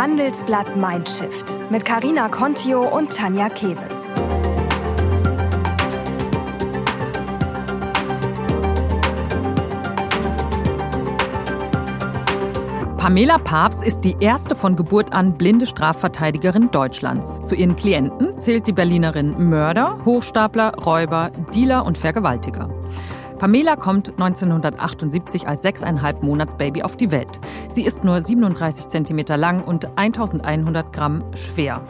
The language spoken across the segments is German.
Handelsblatt Mindshift mit Karina Contio und Tanja Keves. Pamela Papst ist die erste von Geburt an blinde Strafverteidigerin Deutschlands. Zu ihren Klienten zählt die Berlinerin Mörder, Hochstapler, Räuber, Dealer und Vergewaltiger. Pamela kommt 1978 als sechseinhalb Monatsbaby auf die Welt. Sie ist nur 37 Zentimeter lang und 1100 Gramm schwer.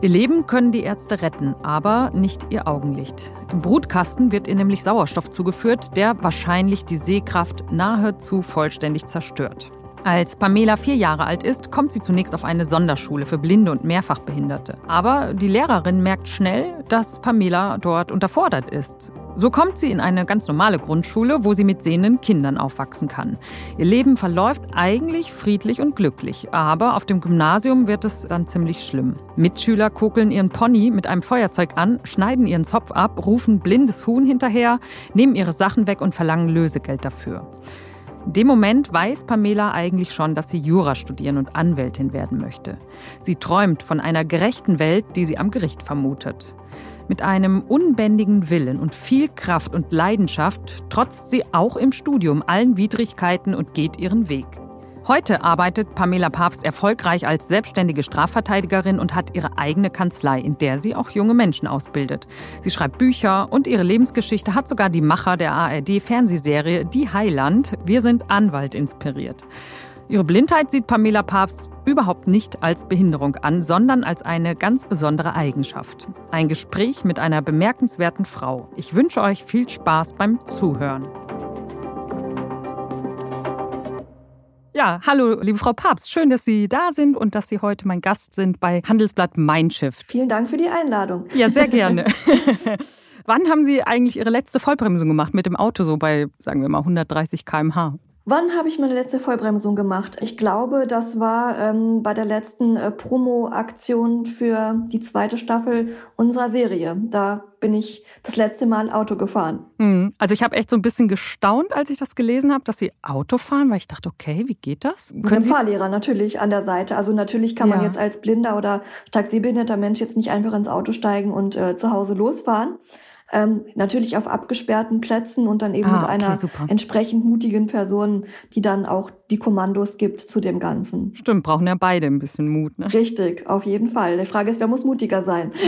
Ihr Leben können die Ärzte retten, aber nicht ihr Augenlicht. Im Brutkasten wird ihr nämlich Sauerstoff zugeführt, der wahrscheinlich die Sehkraft nahezu vollständig zerstört. Als Pamela vier Jahre alt ist, kommt sie zunächst auf eine Sonderschule für Blinde und Mehrfachbehinderte. Aber die Lehrerin merkt schnell, dass Pamela dort unterfordert ist. So kommt sie in eine ganz normale Grundschule, wo sie mit sehenden Kindern aufwachsen kann. Ihr Leben verläuft eigentlich friedlich und glücklich, aber auf dem Gymnasium wird es dann ziemlich schlimm. Mitschüler kokeln ihren Pony mit einem Feuerzeug an, schneiden ihren Zopf ab, rufen blindes Huhn hinterher, nehmen ihre Sachen weg und verlangen Lösegeld dafür. In dem Moment weiß Pamela eigentlich schon, dass sie Jura studieren und Anwältin werden möchte. Sie träumt von einer gerechten Welt, die sie am Gericht vermutet. Mit einem unbändigen Willen und viel Kraft und Leidenschaft trotzt sie auch im Studium allen Widrigkeiten und geht ihren Weg. Heute arbeitet Pamela Papst erfolgreich als selbstständige Strafverteidigerin und hat ihre eigene Kanzlei, in der sie auch junge Menschen ausbildet. Sie schreibt Bücher und ihre Lebensgeschichte hat sogar die Macher der ARD-Fernsehserie Die Heiland Wir sind Anwalt inspiriert. Ihre Blindheit sieht Pamela Papst überhaupt nicht als Behinderung an, sondern als eine ganz besondere Eigenschaft. Ein Gespräch mit einer bemerkenswerten Frau. Ich wünsche euch viel Spaß beim Zuhören. Ja, hallo, liebe Frau Papst. Schön, dass Sie da sind und dass Sie heute mein Gast sind bei Handelsblatt Mindshift. Vielen Dank für die Einladung. Ja, sehr gerne. Wann haben Sie eigentlich Ihre letzte Vollbremsung gemacht mit dem Auto, so bei, sagen wir mal, 130 km/h? Wann habe ich meine letzte Vollbremsung gemacht? Ich glaube, das war ähm, bei der letzten äh, Promo-Aktion für die zweite Staffel unserer Serie. Da bin ich das letzte Mal Auto gefahren. Hm. Also ich habe echt so ein bisschen gestaunt, als ich das gelesen habe, dass Sie Auto fahren, weil ich dachte, okay, wie geht das? Können Mit Sie Fahrlehrer natürlich an der Seite. Also natürlich kann man ja. jetzt als blinder oder stark sehbehinderter Mensch jetzt nicht einfach ins Auto steigen und äh, zu Hause losfahren. Ähm, natürlich auf abgesperrten Plätzen und dann eben ah, mit einer super. entsprechend mutigen Person, die dann auch die Kommandos gibt zu dem Ganzen. Stimmt, brauchen ja beide ein bisschen Mut. Ne? Richtig, auf jeden Fall. Die Frage ist, wer muss mutiger sein?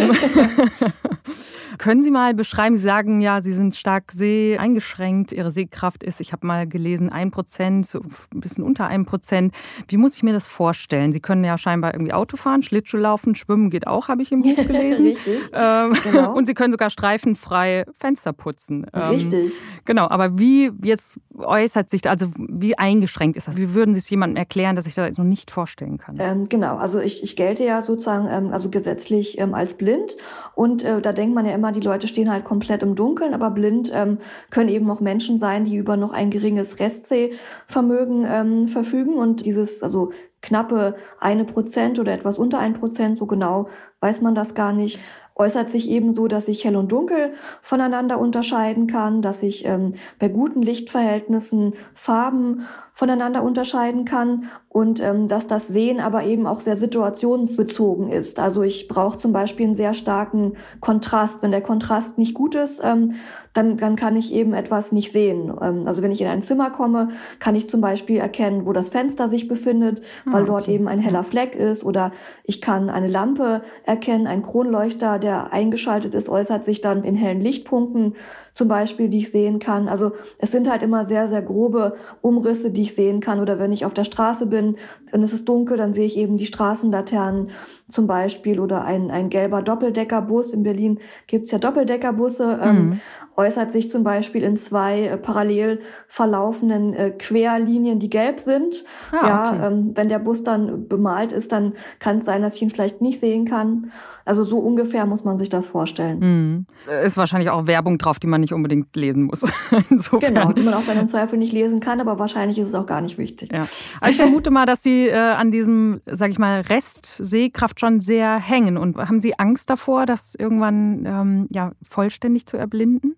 Können Sie mal beschreiben, Sie sagen ja, Sie sind stark seh eingeschränkt, Ihre Sehkraft ist, ich habe mal gelesen, ein Prozent, so ein bisschen unter einem Prozent. Wie muss ich mir das vorstellen? Sie können ja scheinbar irgendwie Auto fahren, Schlittschuh laufen, schwimmen geht auch, habe ich im Buch gelesen. Richtig. Ähm, genau. Und Sie können sogar streifenfrei Fenster putzen. Ähm, Richtig. Genau, aber wie jetzt äußert sich, also wie eingeschränkt ist das? Wie würden Sie es jemandem erklären, dass ich das noch nicht vorstellen kann? Ähm, genau, also ich, ich gelte ja sozusagen ähm, also gesetzlich ähm, als blind und äh, da denkt man ja immer, immer, die Leute stehen halt komplett im Dunkeln, aber blind ähm, können eben auch Menschen sein, die über noch ein geringes Restsehvermögen ähm, verfügen. Und dieses, also knappe eine Prozent oder etwas unter ein Prozent, so genau weiß man das gar nicht, äußert sich eben so, dass ich hell und dunkel voneinander unterscheiden kann, dass ich ähm, bei guten Lichtverhältnissen Farben voneinander unterscheiden kann und ähm, dass das Sehen aber eben auch sehr situationsbezogen ist. Also ich brauche zum Beispiel einen sehr starken Kontrast. Wenn der Kontrast nicht gut ist, ähm, dann, dann kann ich eben etwas nicht sehen. Ähm, also wenn ich in ein Zimmer komme, kann ich zum Beispiel erkennen, wo das Fenster sich befindet, weil ah, okay. dort eben ein heller Fleck ist. Oder ich kann eine Lampe erkennen, ein Kronleuchter, der eingeschaltet ist, äußert sich dann in hellen Lichtpunkten zum Beispiel, die ich sehen kann. Also es sind halt immer sehr, sehr grobe Umrisse, die ich sehen kann. Oder wenn ich auf der Straße bin und es ist dunkel, dann sehe ich eben die Straßenlaternen zum Beispiel oder ein, ein gelber Doppeldeckerbus. In Berlin gibt's ja Doppeldeckerbusse. Ähm, mhm. Ähm, äußert sich zum Beispiel in zwei äh, parallel verlaufenden äh, Querlinien, die gelb sind. Ah, ja, okay. ähm, wenn der Bus dann bemalt ist, dann kann es sein, dass ich ihn vielleicht nicht sehen kann. Also so ungefähr muss man sich das vorstellen. Mhm. Ist wahrscheinlich auch Werbung drauf, die man nicht unbedingt lesen muss. Insofern. Genau, die man auch bei einem Zweifel nicht lesen kann, aber wahrscheinlich ist es auch gar nicht wichtig. Ja. Aber ich vermute mal, dass Sie äh, an diesem, sag ich mal, Rest Sehkraft schon sehr hängen. Und haben Sie Angst davor, das irgendwann ähm, ja, vollständig zu erblinden?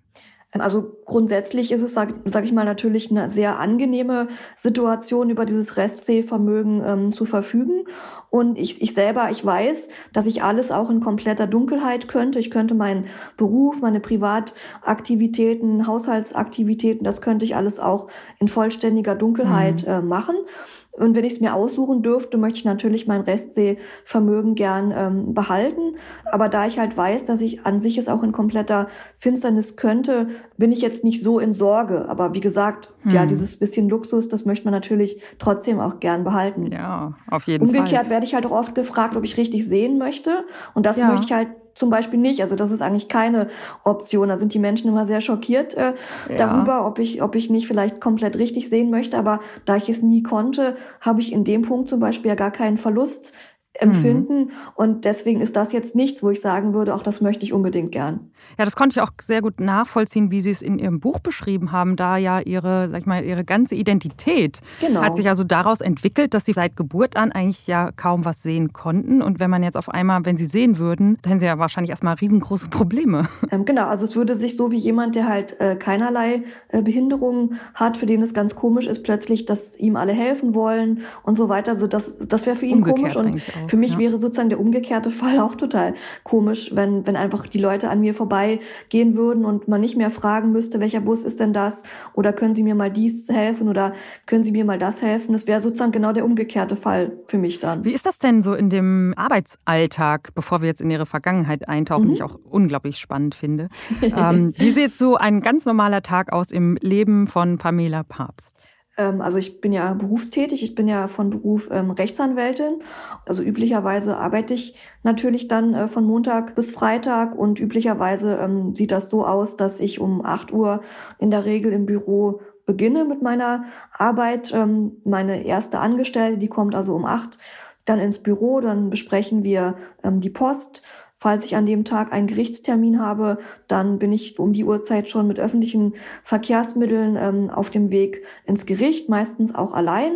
Also grundsätzlich ist es, sage sag ich mal, natürlich eine sehr angenehme Situation, über dieses Restsehvermögen ähm, zu verfügen. Und ich, ich selber, ich weiß, dass ich alles auch in kompletter Dunkelheit könnte. Ich könnte meinen Beruf, meine Privataktivitäten, Haushaltsaktivitäten, das könnte ich alles auch in vollständiger Dunkelheit mhm. äh, machen. Und wenn ich es mir aussuchen dürfte, möchte ich natürlich mein Restsehvermögen gern ähm, behalten. Aber da ich halt weiß, dass ich an sich es auch in kompletter Finsternis könnte, bin ich jetzt nicht so in Sorge. Aber wie gesagt, hm. ja, dieses bisschen Luxus, das möchte man natürlich trotzdem auch gern behalten. Ja, auf jeden Umgekehrt Fall. Umgekehrt werde ich halt auch oft gefragt, ob ich richtig sehen möchte. Und das ja. möchte ich halt zum Beispiel nicht. Also das ist eigentlich keine Option. Da sind die Menschen immer sehr schockiert äh, ja. darüber, ob ich, ob ich nicht vielleicht komplett richtig sehen möchte. Aber da ich es nie konnte, habe ich in dem Punkt zum Beispiel ja gar keinen Verlust empfinden. Mhm. Und deswegen ist das jetzt nichts, wo ich sagen würde, auch das möchte ich unbedingt gern. Ja, das konnte ich auch sehr gut nachvollziehen, wie Sie es in Ihrem Buch beschrieben haben, da ja Ihre, sag ich mal, Ihre ganze Identität genau. hat sich also daraus entwickelt, dass Sie seit Geburt an eigentlich ja kaum was sehen konnten. Und wenn man jetzt auf einmal, wenn Sie sehen würden, dann hätten Sie ja wahrscheinlich erstmal riesengroße Probleme. Ähm, genau, also es würde sich so wie jemand, der halt äh, keinerlei äh, Behinderungen hat, für den es ganz komisch ist, plötzlich, dass ihm alle helfen wollen und so weiter. Also das, das wäre für ihn Umgekehrt komisch. Und für mich ja. wäre sozusagen der umgekehrte Fall auch total komisch, wenn, wenn einfach die Leute an mir vorbeigehen würden und man nicht mehr fragen müsste, welcher Bus ist denn das? Oder können Sie mir mal dies helfen oder können Sie mir mal das helfen? Das wäre sozusagen genau der umgekehrte Fall für mich dann. Wie ist das denn so in dem Arbeitsalltag, bevor wir jetzt in Ihre Vergangenheit eintauchen, mhm. die ich auch unglaublich spannend finde? ähm, wie sieht so ein ganz normaler Tag aus im Leben von Pamela Papst? Ähm, also ich bin ja berufstätig, ich bin ja von Beruf ähm, Rechtsanwältin. Also üblicherweise arbeite ich natürlich dann äh, von Montag bis Freitag und üblicherweise ähm, sieht das so aus, dass ich um 8 Uhr in der Regel im Büro beginne mit meiner Arbeit. Ähm, meine erste Angestellte, die kommt also um 8 dann ins Büro, dann besprechen wir ähm, die Post, Falls ich an dem Tag einen Gerichtstermin habe, dann bin ich um die Uhrzeit schon mit öffentlichen Verkehrsmitteln ähm, auf dem Weg ins Gericht, meistens auch allein.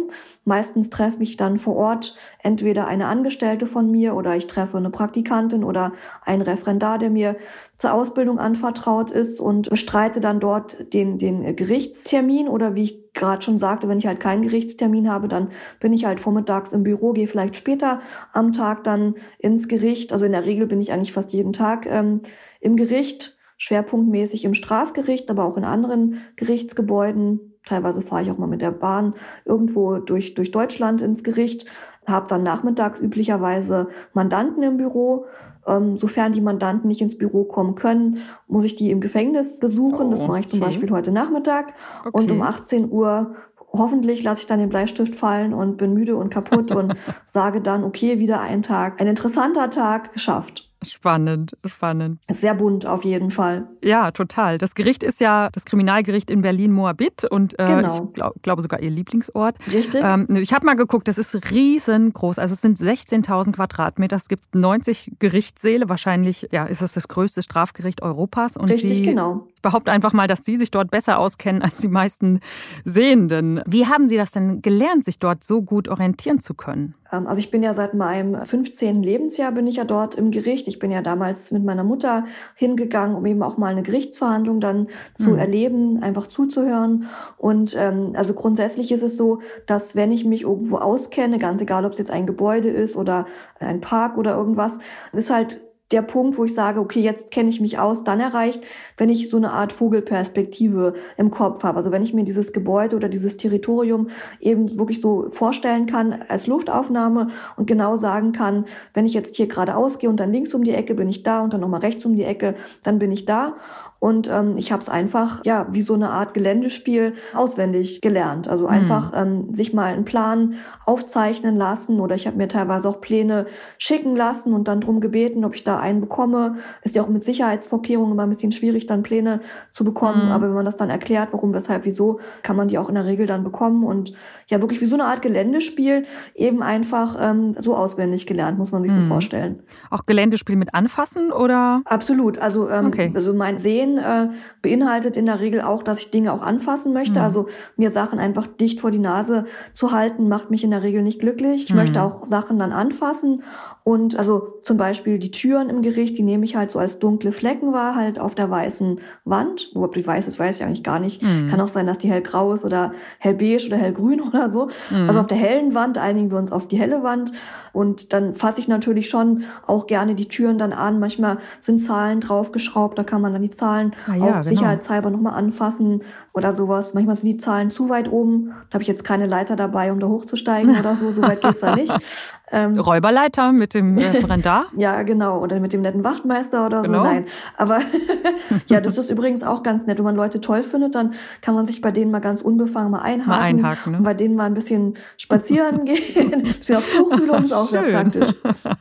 Meistens treffe ich dann vor Ort entweder eine Angestellte von mir oder ich treffe eine Praktikantin oder einen Referendar, der mir zur Ausbildung anvertraut ist und bestreite dann dort den, den Gerichtstermin oder wie ich gerade schon sagte, wenn ich halt keinen Gerichtstermin habe, dann bin ich halt vormittags im Büro, gehe vielleicht später am Tag dann ins Gericht. Also in der Regel bin ich eigentlich fast jeden Tag ähm, im Gericht, schwerpunktmäßig im Strafgericht, aber auch in anderen Gerichtsgebäuden. Teilweise fahre ich auch mal mit der Bahn irgendwo durch, durch Deutschland ins Gericht, habe dann nachmittags üblicherweise Mandanten im Büro ähm, sofern die Mandanten nicht ins Büro kommen können, muss ich die im Gefängnis besuchen. Oh, das mache ich zum Beispiel heute Nachmittag. Okay. Und um 18 Uhr hoffentlich lasse ich dann den Bleistift fallen und bin müde und kaputt und sage dann, okay, wieder ein Tag, ein interessanter Tag geschafft. Spannend, spannend. Sehr bunt auf jeden Fall. Ja, total. Das Gericht ist ja das Kriminalgericht in Berlin-Moabit und äh, genau. ich glaub, glaube sogar ihr Lieblingsort. Richtig. Ähm, ich habe mal geguckt, das ist riesengroß. Also es sind 16.000 Quadratmeter. Es gibt 90 Gerichtssäle. Wahrscheinlich ja, ist es das größte Strafgericht Europas. Und Richtig, sie, genau. Ich behaupte einfach mal, dass Sie sich dort besser auskennen als die meisten Sehenden. Wie haben Sie das denn gelernt, sich dort so gut orientieren zu können? Ähm, also ich bin ja seit meinem 15. Lebensjahr bin ich ja dort im Gericht. Ich bin ja damals mit meiner Mutter hingegangen, um eben auch mal eine Gerichtsverhandlung dann zu mhm. erleben, einfach zuzuhören. Und ähm, also grundsätzlich ist es so, dass wenn ich mich irgendwo auskenne, ganz egal, ob es jetzt ein Gebäude ist oder ein Park oder irgendwas, ist halt der Punkt, wo ich sage, okay, jetzt kenne ich mich aus, dann erreicht, wenn ich so eine Art Vogelperspektive im Kopf habe. Also wenn ich mir dieses Gebäude oder dieses Territorium eben wirklich so vorstellen kann als Luftaufnahme und genau sagen kann, wenn ich jetzt hier geradeaus gehe und dann links um die Ecke bin ich da und dann nochmal rechts um die Ecke, dann bin ich da. Und ähm, ich habe es einfach, ja, wie so eine Art Geländespiel auswendig gelernt. Also mhm. einfach ähm, sich mal einen Plan aufzeichnen lassen oder ich habe mir teilweise auch Pläne schicken lassen und dann drum gebeten, ob ich da einen bekomme. Ist ja auch mit Sicherheitsvorkehrungen immer ein bisschen schwierig, dann Pläne zu bekommen. Mhm. Aber wenn man das dann erklärt, warum, weshalb, wieso, kann man die auch in der Regel dann bekommen. Und ja, wirklich wie so eine Art Geländespiel eben einfach ähm, so auswendig gelernt, muss man sich mhm. so vorstellen. Auch Geländespiel mit anfassen oder? Absolut. Also, ähm, okay. also mein Sehen Gehen äh, beinhaltet in der Regel auch, dass ich Dinge auch anfassen möchte. Mhm. Also mir Sachen einfach dicht vor die Nase zu halten, macht mich in der Regel nicht glücklich. Ich mhm. möchte auch Sachen dann anfassen. Und also zum Beispiel die Türen im Gericht, die nehme ich halt so als dunkle Flecken wahr, halt auf der weißen Wand. Wo die weiß ist, weiß ich eigentlich gar nicht. Mhm. Kann auch sein, dass die hellgrau ist oder hellbeige oder hellgrün oder so. Mhm. Also auf der hellen Wand einigen wir uns auf die helle Wand. Und dann fasse ich natürlich schon auch gerne die Türen dann an. Manchmal sind Zahlen draufgeschraubt, da kann man dann die Zahlen ah, ja, auch genau. sicherheitshalber nochmal anfassen oder sowas. Manchmal sind die Zahlen zu weit oben. Da habe ich jetzt keine Leiter dabei, um da hochzusteigen oder so. So weit geht's ja nicht. Ähm, Räuberleiter mit dem äh, Referendar? ja, genau. Oder mit dem netten Wachtmeister oder genau. so. Nein. Aber ja, das ist übrigens auch ganz nett. Wenn man Leute toll findet, dann kann man sich bei denen mal ganz unbefangen mal einhaken. Mal einhaken ne? Und bei denen mal ein bisschen spazieren gehen, ein bisschen auf Tuchfühlung, ist auch Schön. sehr praktisch.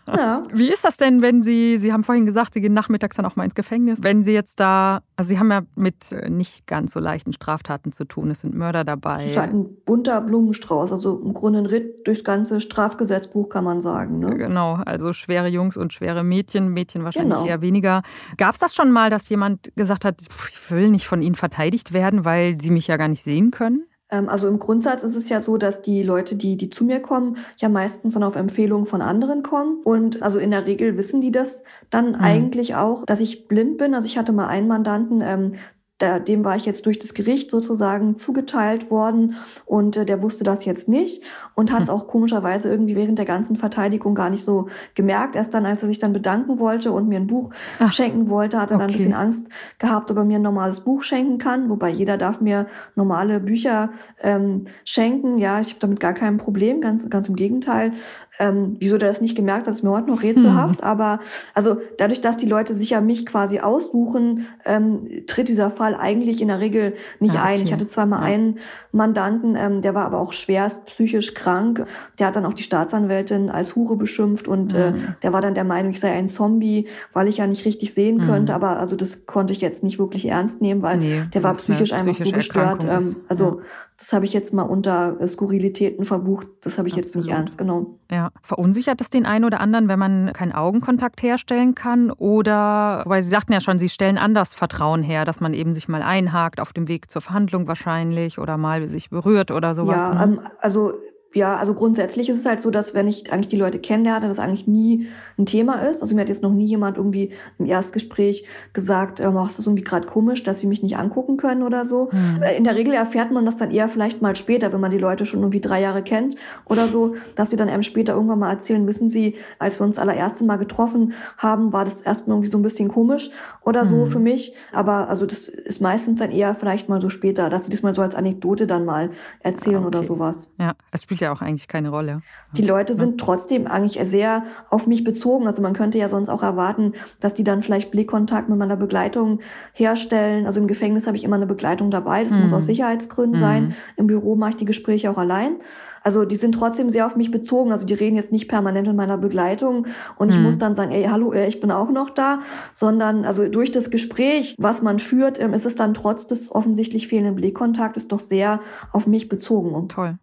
Ja. Wie ist das denn, wenn Sie, Sie haben vorhin gesagt, Sie gehen nachmittags dann auch mal ins Gefängnis. Wenn Sie jetzt da, also Sie haben ja mit äh, nicht ganz so leichten Straftaten zu tun. Es sind Mörder dabei. Es ist halt ein bunter Blumenstrauß. Also im Grunde ein Ritt durchs ganze Strafgesetzbuch, kann man sagen. Ne? Genau, also schwere Jungs und schwere Mädchen. Mädchen wahrscheinlich genau. eher weniger. Gab es das schon mal, dass jemand gesagt hat, ich will nicht von Ihnen verteidigt werden, weil Sie mich ja gar nicht sehen können? Ähm, also im Grundsatz ist es ja so, dass die Leute, die, die zu mir kommen, ja meistens dann auf Empfehlung von anderen kommen. Und also in der Regel wissen die das dann mhm. eigentlich auch, dass ich blind bin. Also ich hatte mal einen Mandanten, ähm, der, dem war ich jetzt durch das Gericht sozusagen zugeteilt worden und äh, der wusste das jetzt nicht und hat es hm. auch komischerweise irgendwie während der ganzen Verteidigung gar nicht so gemerkt. Erst dann, als er sich dann bedanken wollte und mir ein Buch Ach, schenken wollte, hat er okay. dann ein bisschen Angst gehabt, ob er mir ein normales Buch schenken kann. Wobei jeder darf mir normale Bücher ähm, schenken. Ja, ich habe damit gar kein Problem, ganz, ganz im Gegenteil. Ähm, wieso der das nicht gemerkt hat, ist mir heute noch rätselhaft. Hm. Aber also dadurch, dass die Leute sich ja mich quasi aussuchen, ähm, tritt dieser Fall eigentlich in der Regel nicht ja, ah, okay. ein. Ich hatte zweimal ja. einen Mandanten, ähm, der war aber auch schwerst psychisch krank. Der hat dann auch die Staatsanwältin als Hure beschimpft und mhm. äh, hm. der war dann der Meinung, ich sei ein Zombie, weil ich ja nicht richtig sehen mhm. könnte. Aber also das konnte ich jetzt nicht wirklich ernst nehmen, weil nee, der war psychisch einfach so gestört. Ähm, also ja. Das habe ich jetzt mal unter äh, Skurrilitäten verbucht. Das habe ich Absolut. jetzt nicht ernst genommen. Ja. Verunsichert es den einen oder anderen, wenn man keinen Augenkontakt herstellen kann? Oder, weil Sie sagten ja schon, Sie stellen anders Vertrauen her, dass man eben sich mal einhakt auf dem Weg zur Verhandlung wahrscheinlich oder mal sich berührt oder sowas. Ja, ne? ähm, also ja, also grundsätzlich ist es halt so, dass wenn ich eigentlich die Leute kennenlerne, das eigentlich nie ein Thema ist. Also mir hat jetzt noch nie jemand irgendwie im Erstgespräch gesagt, äh, machst du irgendwie gerade komisch, dass sie mich nicht angucken können oder so. Mhm. In der Regel erfährt man das dann eher vielleicht mal später, wenn man die Leute schon irgendwie drei Jahre kennt oder so, dass sie dann eben später irgendwann mal erzählen, wissen sie, als wir uns allererste Mal getroffen haben, war das erstmal irgendwie so ein bisschen komisch oder so mhm. für mich. Aber also das ist meistens dann eher vielleicht mal so später, dass sie das mal so als Anekdote dann mal erzählen okay. oder sowas. Ja, es spielt ja auch eigentlich keine Rolle. Die Leute sind trotzdem eigentlich sehr auf mich bezogen. Also man könnte ja sonst auch erwarten, dass die dann vielleicht Blickkontakt mit meiner Begleitung herstellen. Also im Gefängnis habe ich immer eine Begleitung dabei. Das mhm. muss aus Sicherheitsgründen mhm. sein. Im Büro mache ich die Gespräche auch allein. Also die sind trotzdem sehr auf mich bezogen. Also die reden jetzt nicht permanent in meiner Begleitung und ich mhm. muss dann sagen, ey, hallo, äh, ich bin auch noch da, sondern also durch das Gespräch, was man führt, ähm, ist es dann trotz des offensichtlich fehlenden Blickkontaktes doch sehr auf mich bezogen. Toll.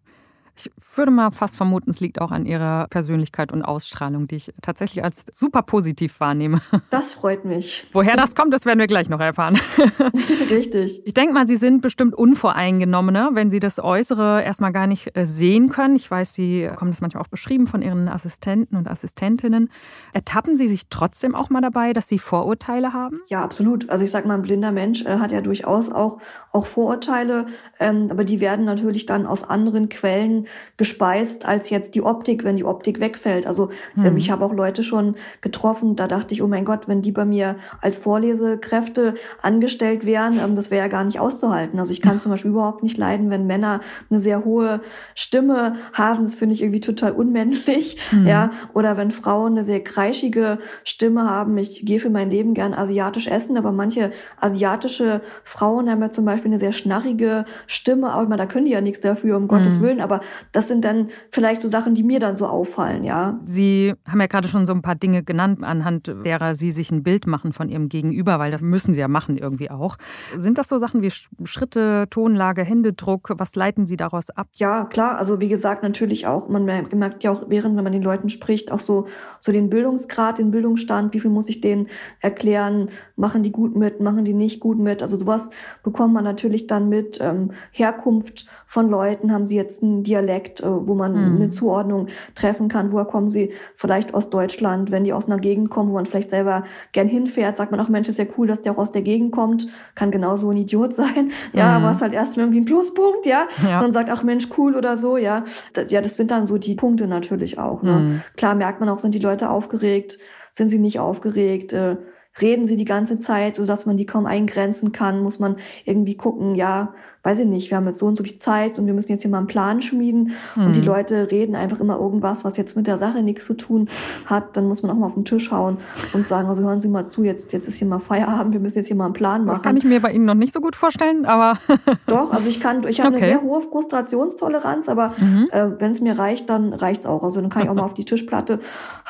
Ich würde mal fast vermuten, es liegt auch an ihrer Persönlichkeit und Ausstrahlung, die ich tatsächlich als super positiv wahrnehme. Das freut mich. Woher das kommt, das werden wir gleich noch erfahren. Richtig. Ich denke mal, Sie sind bestimmt unvoreingenommener, wenn Sie das Äußere erstmal gar nicht äh, sehen können. Ich weiß, Sie haben das manchmal auch beschrieben von Ihren Assistenten und Assistentinnen. Ertappen Sie sich trotzdem auch mal dabei, dass Sie Vorurteile haben? Ja, absolut. Also ich sage mal, ein blinder Mensch äh, hat ja durchaus auch, auch Vorurteile, ähm, aber die werden natürlich dann aus anderen Quellen gespeist als jetzt die Optik, wenn die Optik wegfällt. Also ähm, mhm. ich habe auch Leute schon getroffen, da dachte ich, oh mein Gott, wenn die bei mir als Vorlesekräfte angestellt wären, ähm, das wäre ja gar nicht auszuhalten. Also ich kann zum Beispiel überhaupt nicht leiden, wenn Männer eine sehr hohe Stimme haben. Das finde ich irgendwie total unmännlich. Mhm. Ja, oder wenn Frauen eine sehr kreischige Stimme haben. Ich gehe für mein Leben gern asiatisch essen, aber manche asiatische Frauen haben ja zum Beispiel eine sehr schnarrige Stimme. Auch immer, da können die ja nichts dafür, um. Gottes Willen. Aber das sind dann vielleicht so Sachen, die mir dann so auffallen, ja. Sie haben ja gerade schon so ein paar Dinge genannt, anhand derer Sie sich ein Bild machen von Ihrem Gegenüber, weil das müssen Sie ja machen irgendwie auch. Sind das so Sachen wie Schritte, Tonlage, Händedruck? Was leiten Sie daraus ab? Ja, klar. Also wie gesagt, natürlich auch. Man merkt ja auch während, wenn man den Leuten spricht, auch so, so den Bildungsgrad, den Bildungsstand. Wie viel muss ich denen erklären? Machen die gut mit? Machen die nicht gut mit? Also sowas bekommt man natürlich dann mit. Ähm, Herkunft von Leuten, haben sie jetzt einen Dialekt, äh, wo man mhm. eine Zuordnung treffen kann. Woher kommen sie? Vielleicht aus Deutschland. Wenn die aus einer Gegend kommen, wo man vielleicht selber gern hinfährt, sagt man auch, Mensch, ist ja cool, dass der auch aus der Gegend kommt. Kann genauso ein Idiot sein. Ja, mhm. aber es halt erstmal irgendwie ein Pluspunkt, ja. ja. Sondern sagt, ach Mensch, cool oder so, ja. Ja, das sind dann so die Punkte natürlich auch. Ne? Mhm. Klar merkt man auch, sind die Leute aufgeregt, sind sie nicht aufgeregt, äh, reden sie die ganze Zeit, sodass man die kaum eingrenzen kann, muss man irgendwie gucken, ja, weiß ich nicht, wir haben jetzt so und so viel Zeit und wir müssen jetzt hier mal einen Plan schmieden mhm. und die mhm. Leute reden einfach immer irgendwas, was jetzt mit der Sache nichts zu tun hat, dann muss man auch mal auf den Tisch hauen und sagen, also hören Sie mal zu, jetzt, jetzt ist hier mal Feierabend, wir müssen jetzt hier mal einen Plan machen. Das kann ich mir bei Ihnen noch nicht so gut vorstellen, aber... Doch, also ich kann, ich habe okay. eine sehr hohe Frustrationstoleranz, aber mhm. äh, wenn es mir reicht, dann reicht's auch. Also dann kann ich auch mal auf die Tischplatte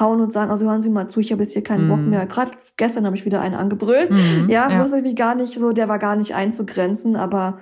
hauen und sagen, also hören Sie mal zu, ich habe jetzt hier keinen mhm. Bock mehr. Gerade gestern habe ich wieder einen angebrüllt. Mhm. Ja, ja. irgendwie gar nicht so, der war gar nicht einzugrenzen, aber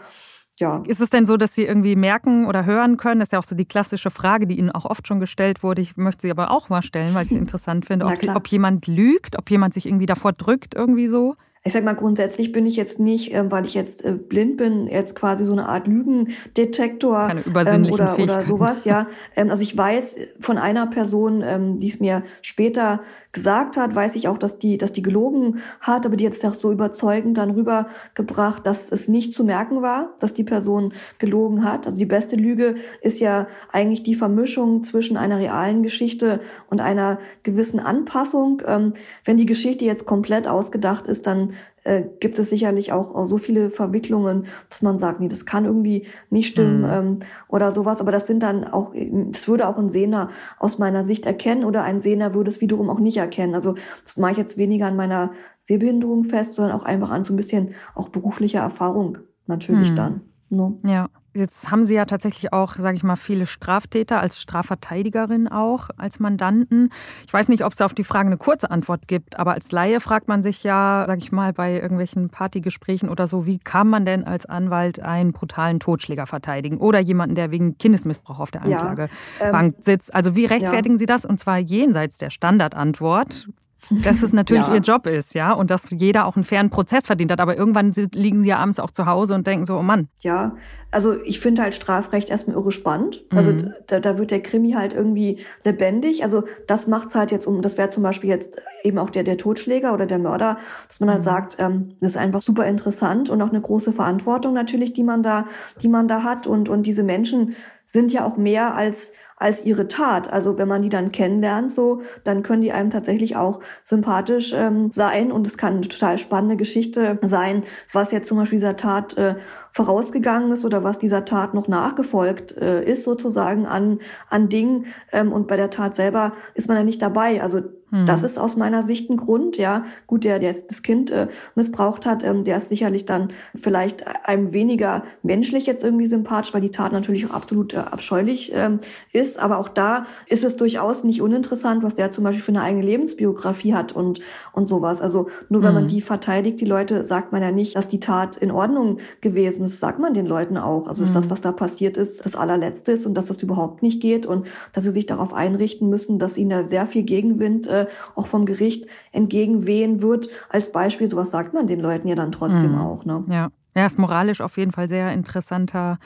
ja. Ist es denn so, dass Sie irgendwie merken oder hören können? Das ist ja auch so die klassische Frage, die Ihnen auch oft schon gestellt wurde. Ich möchte sie aber auch mal stellen, weil ich sie interessant finde, ob, sie, ob jemand lügt, ob jemand sich irgendwie davor drückt, irgendwie so ich sag mal, grundsätzlich bin ich jetzt nicht, äh, weil ich jetzt äh, blind bin, jetzt quasi so eine Art Lügendetektor Keine ähm, oder, oder sowas, ja. Ähm, also ich weiß von einer Person, ähm, die es mir später gesagt hat, weiß ich auch, dass die, dass die gelogen hat, aber die hat es auch so überzeugend dann rübergebracht, dass es nicht zu merken war, dass die Person gelogen hat. Also die beste Lüge ist ja eigentlich die Vermischung zwischen einer realen Geschichte und einer gewissen Anpassung. Ähm, wenn die Geschichte jetzt komplett ausgedacht ist, dann äh, gibt es sicherlich auch, so viele Verwicklungen, dass man sagt, nee, das kann irgendwie nicht stimmen mhm. ähm, oder sowas. Aber das sind dann auch, das würde auch ein Sehner aus meiner Sicht erkennen oder ein Sehner würde es wiederum auch nicht erkennen. Also das mache ich jetzt weniger an meiner Sehbehinderung fest, sondern auch einfach an so ein bisschen auch beruflicher Erfahrung natürlich mhm. dann. Ne? Ja. Jetzt haben Sie ja tatsächlich auch, sage ich mal, viele Straftäter als Strafverteidigerin auch, als Mandanten. Ich weiß nicht, ob es auf die Frage eine kurze Antwort gibt, aber als Laie fragt man sich ja, sage ich mal, bei irgendwelchen Partygesprächen oder so, wie kann man denn als Anwalt einen brutalen Totschläger verteidigen oder jemanden, der wegen Kindesmissbrauch auf der Anklagebank ja, ähm, sitzt? Also wie rechtfertigen ja. Sie das? Und zwar jenseits der Standardantwort, dass es natürlich ja. ihr Job ist, ja, und dass jeder auch einen fairen Prozess verdient hat. Aber irgendwann liegen sie ja abends auch zu Hause und denken so, oh Mann. Ja, also ich finde halt Strafrecht erstmal irre spannend. Also mhm. da, da wird der Krimi halt irgendwie lebendig. Also das macht's halt jetzt um, das wäre zum Beispiel jetzt eben auch der, der Totschläger oder der Mörder, dass man halt mhm. sagt, ähm, das ist einfach super interessant und auch eine große Verantwortung natürlich, die man da, die man da hat. Und, und diese Menschen sind ja auch mehr als als ihre Tat. Also wenn man die dann kennenlernt, so, dann können die einem tatsächlich auch sympathisch ähm, sein und es kann eine total spannende Geschichte sein, was jetzt zum Beispiel dieser Tat äh, vorausgegangen ist oder was dieser Tat noch nachgefolgt äh, ist sozusagen an an Dingen ähm, und bei der Tat selber ist man ja nicht dabei. Also hm. Das ist aus meiner Sicht ein Grund, ja. Gut, der, der jetzt das Kind äh, missbraucht hat, ähm, der ist sicherlich dann vielleicht einem weniger menschlich jetzt irgendwie sympathisch, weil die Tat natürlich auch absolut äh, abscheulich ähm, ist. Aber auch da ist es durchaus nicht uninteressant, was der zum Beispiel für eine eigene Lebensbiografie hat und, und sowas. Also nur wenn hm. man die verteidigt, die Leute, sagt man ja nicht, dass die Tat in Ordnung gewesen Das sagt man den Leuten auch. Also hm. ist das, was da passiert ist, das allerletzte ist und dass das überhaupt nicht geht und dass sie sich darauf einrichten müssen, dass ihnen da sehr viel Gegenwind äh, auch vom Gericht entgegenwehen wird. Als Beispiel, sowas sagt man den Leuten ja dann trotzdem mhm. auch. Ne? Ja. ja, ist moralisch auf jeden Fall sehr interessanter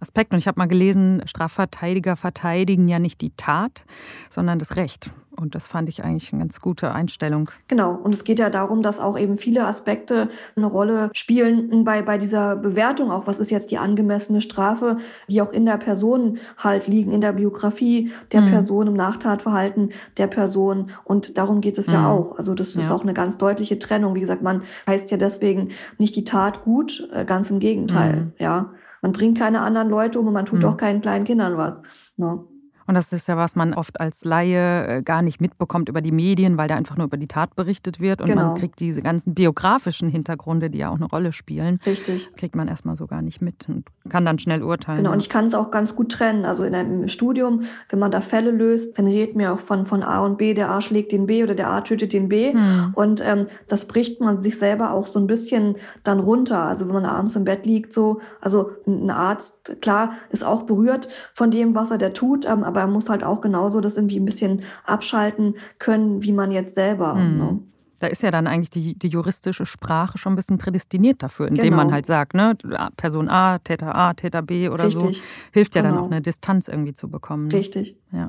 Aspekt. Und ich habe mal gelesen, Strafverteidiger verteidigen ja nicht die Tat, sondern das Recht. Und das fand ich eigentlich eine ganz gute Einstellung. Genau. Und es geht ja darum, dass auch eben viele Aspekte eine Rolle spielen bei, bei dieser Bewertung. Auch was ist jetzt die angemessene Strafe, die auch in der Person halt liegen, in der Biografie der mhm. Person, im Nachtatverhalten der Person. Und darum geht es mhm. ja auch. Also das ist ja. auch eine ganz deutliche Trennung. Wie gesagt, man heißt ja deswegen nicht die Tat gut, äh, ganz im Gegenteil. Mhm. Ja. Man bringt keine anderen Leute um und man tut mhm. auch keinen kleinen Kindern was. No. Ne? Und das ist ja, was man oft als Laie äh, gar nicht mitbekommt über die Medien, weil da einfach nur über die Tat berichtet wird. Und genau. man kriegt diese ganzen biografischen Hintergründe, die ja auch eine Rolle spielen. Richtig. Kriegt man erstmal so gar nicht mit und kann dann schnell urteilen. Genau, und ich kann es auch ganz gut trennen. Also in einem Studium, wenn man da Fälle löst, dann redet mir auch von, von A und B, der A schlägt den B oder der A tötet den B. Hm. Und ähm, das bricht man sich selber auch so ein bisschen dann runter. Also wenn man abends im Bett liegt, so, also ein Arzt, klar, ist auch berührt von dem, was er da tut, ähm, aber er muss halt auch genauso das irgendwie ein bisschen abschalten können, wie man jetzt selber. Hm. Ne? Da ist ja dann eigentlich die, die, juristische Sprache schon ein bisschen prädestiniert dafür, indem genau. man halt sagt, ne, Person A, Täter A, Täter B oder Richtig. so, hilft ja genau. dann auch eine Distanz irgendwie zu bekommen. Ne? Richtig. Ja.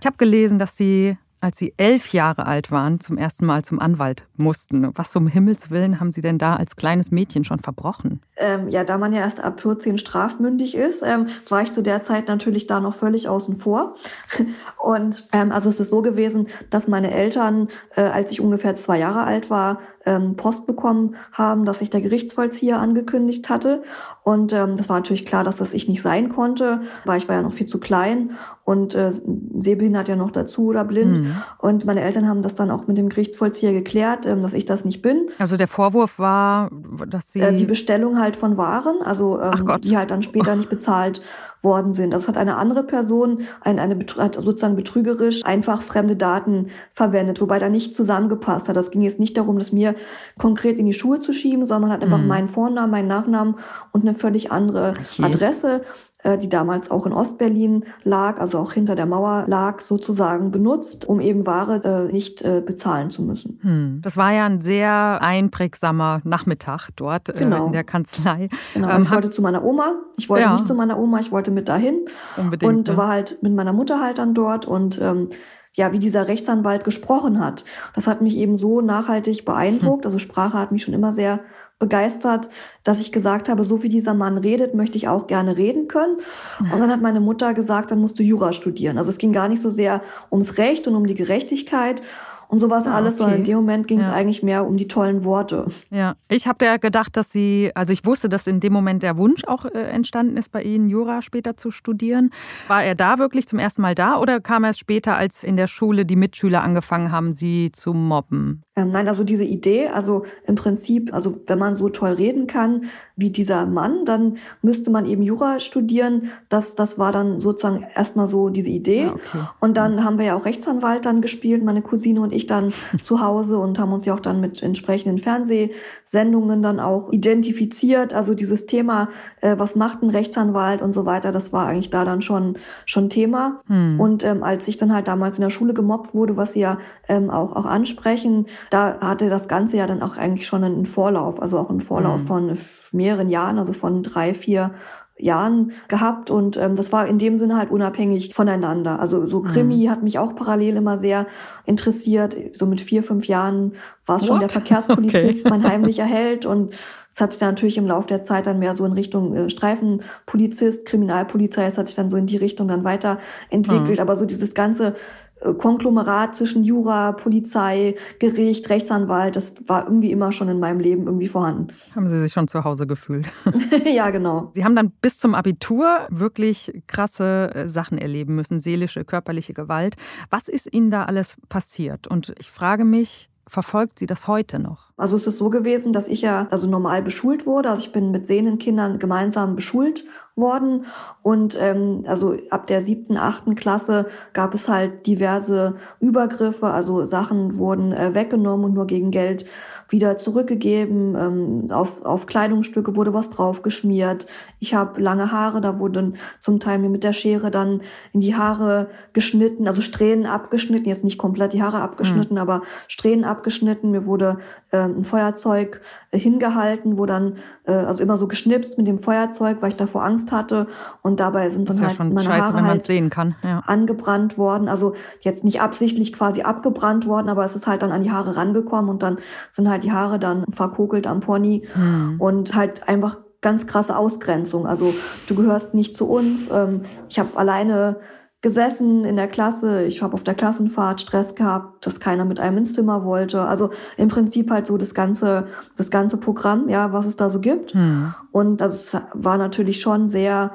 Ich habe gelesen, dass Sie als Sie elf Jahre alt waren, zum ersten Mal zum Anwalt mussten. Was um Himmels Willen haben Sie denn da als kleines Mädchen schon verbrochen? Ähm, ja, da man ja erst ab 14 strafmündig ist, ähm, war ich zu der Zeit natürlich da noch völlig außen vor. Und ähm, also es ist so gewesen, dass meine Eltern, äh, als ich ungefähr zwei Jahre alt war, ähm, Post bekommen haben, dass sich der Gerichtsvollzieher angekündigt hatte. Und ähm, das war natürlich klar, dass das ich nicht sein konnte, weil ich war ja noch viel zu klein und äh, sehbehindert ja noch dazu oder blind. Mhm. Und meine Eltern haben das dann auch mit dem Gerichtsvollzieher geklärt, ähm, dass ich das nicht bin. Also der Vorwurf war, dass sie... Äh, die Bestellung halt von Waren, also ähm, die halt dann später nicht bezahlt worden sind. Das hat eine andere Person, eine, eine hat sozusagen betrügerisch einfach fremde Daten verwendet, wobei da nicht zusammengepasst hat. Das ging jetzt nicht darum, das mir konkret in die Schuhe zu schieben, sondern hat einfach mhm. meinen Vornamen, meinen Nachnamen und eine völlig andere okay. Adresse die damals auch in Ostberlin lag, also auch hinter der Mauer lag, sozusagen benutzt, um eben Ware äh, nicht äh, bezahlen zu müssen. Hm. Das war ja ein sehr einprägsamer Nachmittag dort genau. in der Kanzlei. Genau, ähm, ich wollte zu meiner Oma. Ich wollte ja. nicht zu meiner Oma, ich wollte mit dahin. Unbedingt. Und ne? war halt mit meiner Mutter halt dann dort und ähm, ja, wie dieser Rechtsanwalt gesprochen hat. Das hat mich eben so nachhaltig beeindruckt. Hm. Also Sprache hat mich schon immer sehr begeistert, dass ich gesagt habe, so wie dieser Mann redet, möchte ich auch gerne reden können. Und dann hat meine Mutter gesagt, dann musst du Jura studieren. Also es ging gar nicht so sehr ums Recht und um die Gerechtigkeit, und sowas ah, alles, okay. sondern in dem Moment ging es ja. eigentlich mehr um die tollen Worte. Ja, ich habe ja gedacht, dass Sie, also ich wusste, dass in dem Moment der Wunsch auch äh, entstanden ist, bei Ihnen Jura später zu studieren. War er da wirklich zum ersten Mal da oder kam er erst später, als in der Schule die Mitschüler angefangen haben, Sie zu mobben? Ähm, nein, also diese Idee, also im Prinzip, also wenn man so toll reden kann wie dieser Mann, dann müsste man eben Jura studieren. Das, das war dann sozusagen erstmal so diese Idee. Ja, okay. Und dann haben wir ja auch Rechtsanwalt dann gespielt, meine Cousine und ich dann zu Hause und haben uns ja auch dann mit entsprechenden Fernsehsendungen dann auch identifiziert. Also dieses Thema, äh, was macht ein Rechtsanwalt und so weiter, das war eigentlich da dann schon, schon Thema. Hm. Und ähm, als ich dann halt damals in der Schule gemobbt wurde, was sie ja ähm, auch, auch ansprechen, da hatte das Ganze ja dann auch eigentlich schon einen Vorlauf, also auch einen Vorlauf mhm. von mehreren Jahren, also von drei, vier Jahren gehabt und ähm, das war in dem Sinne halt unabhängig voneinander. Also so Krimi mhm. hat mich auch parallel immer sehr interessiert. So mit vier, fünf Jahren war es schon der Verkehrspolizist, okay. mein heimlicher Held und es hat sich dann natürlich im Laufe der Zeit dann mehr so in Richtung äh, Streifenpolizist, Kriminalpolizei, es hat sich dann so in die Richtung dann weiterentwickelt. Mhm. Aber so dieses ganze Konglomerat zwischen Jura, Polizei, Gericht, Rechtsanwalt, das war irgendwie immer schon in meinem Leben irgendwie vorhanden. Haben Sie sich schon zu Hause gefühlt? ja, genau. Sie haben dann bis zum Abitur wirklich krasse äh, Sachen erleben müssen, seelische, körperliche Gewalt. Was ist Ihnen da alles passiert? Und ich frage mich, verfolgt Sie das heute noch? Also es ist so gewesen, dass ich ja also normal beschult wurde. Also ich bin mit sehenden Kindern gemeinsam beschult worden. Und ähm, also ab der siebten, achten Klasse gab es halt diverse Übergriffe. Also Sachen wurden äh, weggenommen und nur gegen Geld wieder zurückgegeben. Ähm, auf, auf Kleidungsstücke wurde was draufgeschmiert. Ich habe lange Haare, da wurden zum Teil mir mit der Schere dann in die Haare geschnitten, also Strähnen abgeschnitten, jetzt nicht komplett die Haare abgeschnitten, mhm. aber Strähnen abgeschnitten. Mir wurde äh, ein Feuerzeug äh, hingehalten, wo dann, äh, also immer so geschnipst mit dem Feuerzeug, weil ich davor Angst hatte. Und dabei sind dann ja halt meine scheiße, Haare halt sehen kann. Ja. angebrannt worden. Also jetzt nicht absichtlich quasi abgebrannt worden, aber es ist halt dann an die Haare rangekommen und dann sind halt die Haare dann verkokelt am Pony mhm. und halt einfach ganz krasse Ausgrenzung. Also du gehörst nicht zu uns. Ähm, ich habe alleine gesessen in der Klasse. Ich habe auf der Klassenfahrt Stress gehabt, dass keiner mit einem ins Zimmer wollte. Also im Prinzip halt so das ganze, das ganze Programm, ja, was es da so gibt. Hm. Und das war natürlich schon sehr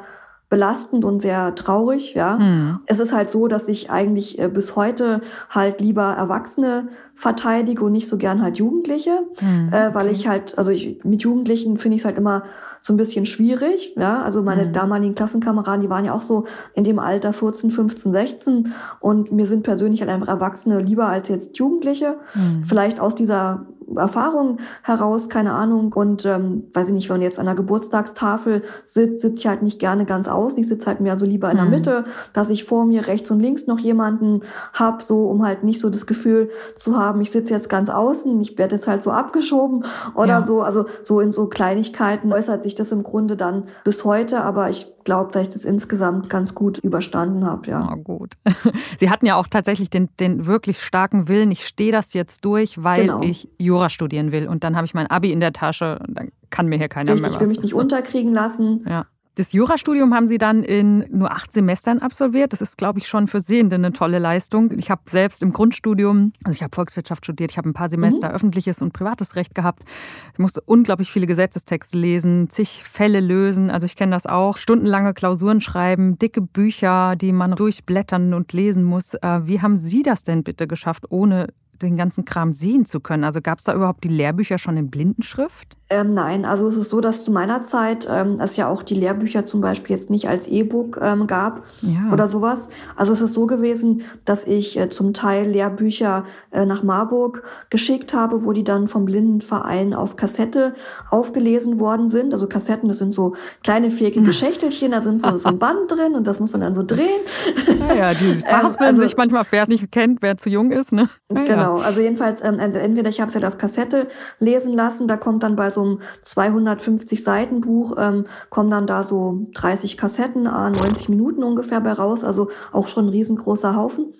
belastend und sehr traurig, ja. Mhm. Es ist halt so, dass ich eigentlich äh, bis heute halt lieber Erwachsene verteidige und nicht so gern halt Jugendliche, mhm, äh, weil okay. ich halt, also ich, mit Jugendlichen finde ich es halt immer so ein bisschen schwierig, ja. Also meine mhm. damaligen Klassenkameraden, die waren ja auch so in dem Alter 14, 15, 16 und mir sind persönlich halt einfach Erwachsene lieber als jetzt Jugendliche. Mhm. Vielleicht aus dieser Erfahrung heraus, keine Ahnung. Und ähm, weiß ich nicht, wenn man jetzt an der Geburtstagstafel sitzt, sitze ich halt nicht gerne ganz aus. Ich sitze halt mehr so lieber in der mhm. Mitte, dass ich vor mir rechts und links noch jemanden hab, so um halt nicht so das Gefühl zu haben, ich sitze jetzt ganz außen, ich werde jetzt halt so abgeschoben oder ja. so. Also so in so Kleinigkeiten äußert sich das im Grunde dann bis heute, aber ich glaube, dass ich das insgesamt ganz gut überstanden habe, ja. Oh, gut. Sie hatten ja auch tatsächlich den, den wirklich starken Willen, ich stehe das jetzt durch, weil genau. ich Jura studieren will. Und dann habe ich mein Abi in der Tasche, dann kann mir hier keiner Richtig, mehr was. Ich will mich nicht unterkriegen lassen. Ja. Das Jurastudium haben Sie dann in nur acht Semestern absolviert. Das ist, glaube ich, schon für Sehende eine tolle Leistung. Ich habe selbst im Grundstudium, also ich habe Volkswirtschaft studiert, ich habe ein paar Semester mhm. öffentliches und privates Recht gehabt. Ich musste unglaublich viele Gesetzestexte lesen, zig Fälle lösen. Also ich kenne das auch. Stundenlange Klausuren schreiben, dicke Bücher, die man durchblättern und lesen muss. Äh, wie haben Sie das denn bitte geschafft, ohne den ganzen Kram sehen zu können? Also gab es da überhaupt die Lehrbücher schon in Blindenschrift? Ähm, nein, also es ist so, dass zu meiner Zeit ähm, es ja auch die Lehrbücher zum Beispiel jetzt nicht als E-Book ähm, gab ja. oder sowas. Also es ist so gewesen, dass ich äh, zum Teil Lehrbücher äh, nach Marburg geschickt habe, wo die dann vom Blindenverein auf Kassette aufgelesen worden sind. Also Kassetten, das sind so kleine viereckige Schächtelchen, da sind so, so ein Band drin und das muss man dann so drehen. Ja, ja die verhaspeln ähm, also, sich manchmal, wer es nicht kennt, wer zu jung ist. Ne? Ja, genau, also jedenfalls, ähm, also entweder ich habe es halt auf Kassette lesen lassen, da kommt dann bei so einem 250 Seiten Buch ähm, kommen dann da so 30 Kassetten, 90 Minuten ungefähr bei raus, also auch schon ein riesengroßer Haufen.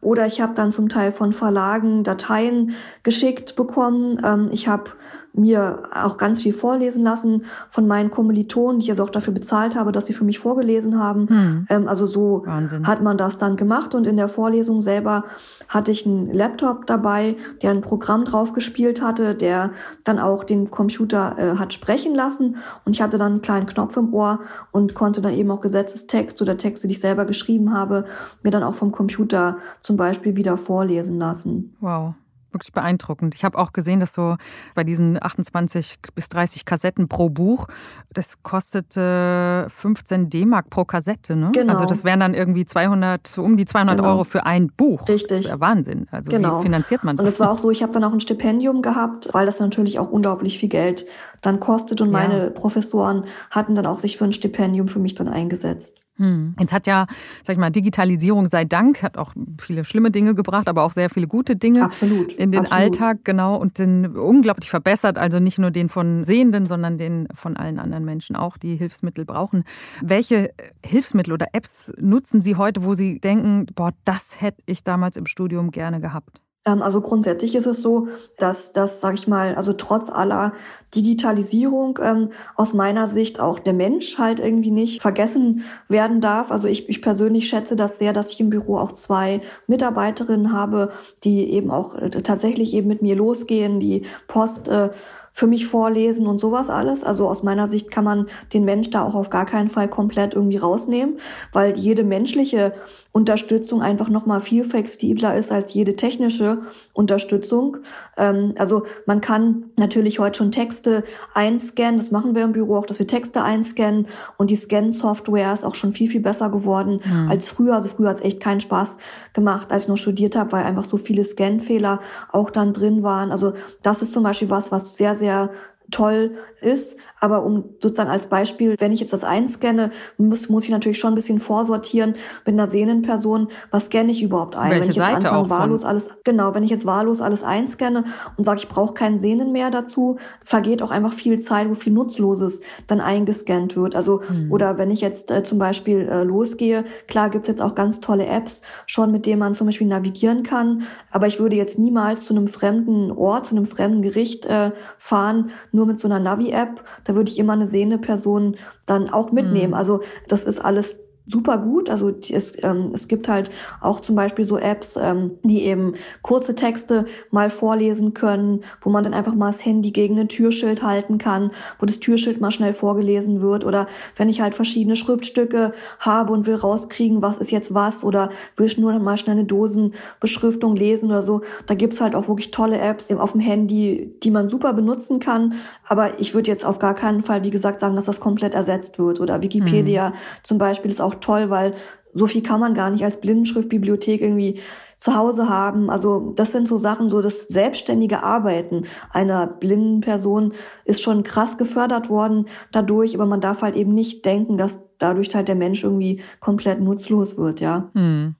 Oder ich habe dann zum Teil von Verlagen Dateien geschickt bekommen. Ähm, ich habe mir auch ganz viel vorlesen lassen von meinen Kommilitonen, die ich also auch dafür bezahlt habe, dass sie für mich vorgelesen haben. Hm. Ähm, also so Wahnsinn. hat man das dann gemacht und in der Vorlesung selber hatte ich einen Laptop dabei, der ein Programm drauf gespielt hatte, der dann auch den Computer äh, hat sprechen lassen und ich hatte dann einen kleinen Knopf im Ohr und konnte dann eben auch Gesetzestext oder Texte, die ich selber geschrieben habe, mir dann auch vom Computer zum Beispiel wieder vorlesen lassen. Wow wirklich beeindruckend. Ich habe auch gesehen, dass so bei diesen 28 bis 30 Kassetten pro Buch, das kostete 15 D-Mark pro Kassette. Ne? Genau. Also das wären dann irgendwie 200, so um die 200 genau. Euro für ein Buch. Richtig. Das ist ja Wahnsinn. Also genau. wie finanziert man das? Und es war auch so, ich habe dann auch ein Stipendium gehabt, weil das natürlich auch unglaublich viel Geld dann kostet und ja. meine Professoren hatten dann auch sich für ein Stipendium für mich dann eingesetzt. Hm. Jetzt hat ja, sag ich mal, Digitalisierung sei Dank, hat auch viele schlimme Dinge gebracht, aber auch sehr viele gute Dinge Absolut. in den Absolut. Alltag, genau, und den unglaublich verbessert, also nicht nur den von Sehenden, sondern den von allen anderen Menschen auch, die Hilfsmittel brauchen. Welche Hilfsmittel oder Apps nutzen Sie heute, wo Sie denken, boah, das hätte ich damals im Studium gerne gehabt? Ähm, also grundsätzlich ist es so, dass das, sage ich mal, also trotz aller Digitalisierung ähm, aus meiner Sicht auch der Mensch halt irgendwie nicht vergessen werden darf. Also ich, ich persönlich schätze das sehr, dass ich im Büro auch zwei Mitarbeiterinnen habe, die eben auch äh, tatsächlich eben mit mir losgehen, die Post äh, für mich vorlesen und sowas alles. Also aus meiner Sicht kann man den Mensch da auch auf gar keinen Fall komplett irgendwie rausnehmen, weil jede menschliche Unterstützung einfach nochmal viel flexibler ist als jede technische Unterstützung. Ähm, also man kann natürlich heute schon Texte einscannen, das machen wir im Büro auch, dass wir Texte einscannen und die Scan-Software ist auch schon viel, viel besser geworden mhm. als früher. Also früher hat es echt keinen Spaß gemacht, als ich noch studiert habe, weil einfach so viele Scan-Fehler auch dann drin waren. Also das ist zum Beispiel was, was sehr, sehr toll ist. Aber um sozusagen als Beispiel, wenn ich jetzt das einscanne, muss, muss ich natürlich schon ein bisschen vorsortieren mit einer sehenden Person, was scanne ich überhaupt ein? Welche wenn ich jetzt Seite anfange, wahllos alles, genau, wenn ich jetzt wahllos alles einscanne und sage, ich brauche keinen Sehnen mehr dazu, vergeht auch einfach viel Zeit, wo viel Nutzloses dann eingescannt wird. Also, hm. oder wenn ich jetzt äh, zum Beispiel äh, losgehe, klar gibt's jetzt auch ganz tolle Apps schon, mit denen man zum Beispiel navigieren kann, aber ich würde jetzt niemals zu einem fremden Ort, zu einem fremden Gericht äh, fahren, nur mit so einer Navi-App. Da würde ich immer eine sehende Person dann auch mitnehmen. Mhm. Also das ist alles super gut. Also es, ähm, es gibt halt auch zum Beispiel so Apps, ähm, die eben kurze Texte mal vorlesen können, wo man dann einfach mal das Handy gegen ein Türschild halten kann, wo das Türschild mal schnell vorgelesen wird. Oder wenn ich halt verschiedene Schriftstücke habe und will rauskriegen, was ist jetzt was, oder will ich nur mal schnell eine Dosenbeschriftung lesen oder so, da gibt's halt auch wirklich tolle Apps auf dem Handy, die man super benutzen kann. Aber ich würde jetzt auf gar keinen Fall, wie gesagt, sagen, dass das komplett ersetzt wird. Oder Wikipedia mhm. zum Beispiel ist auch toll, weil so viel kann man gar nicht als Blindenschriftbibliothek irgendwie zu Hause haben. Also das sind so Sachen, so das selbstständige Arbeiten einer blinden Person ist schon krass gefördert worden dadurch, aber man darf halt eben nicht denken, dass dadurch halt der Mensch irgendwie komplett nutzlos wird, ja. Hm.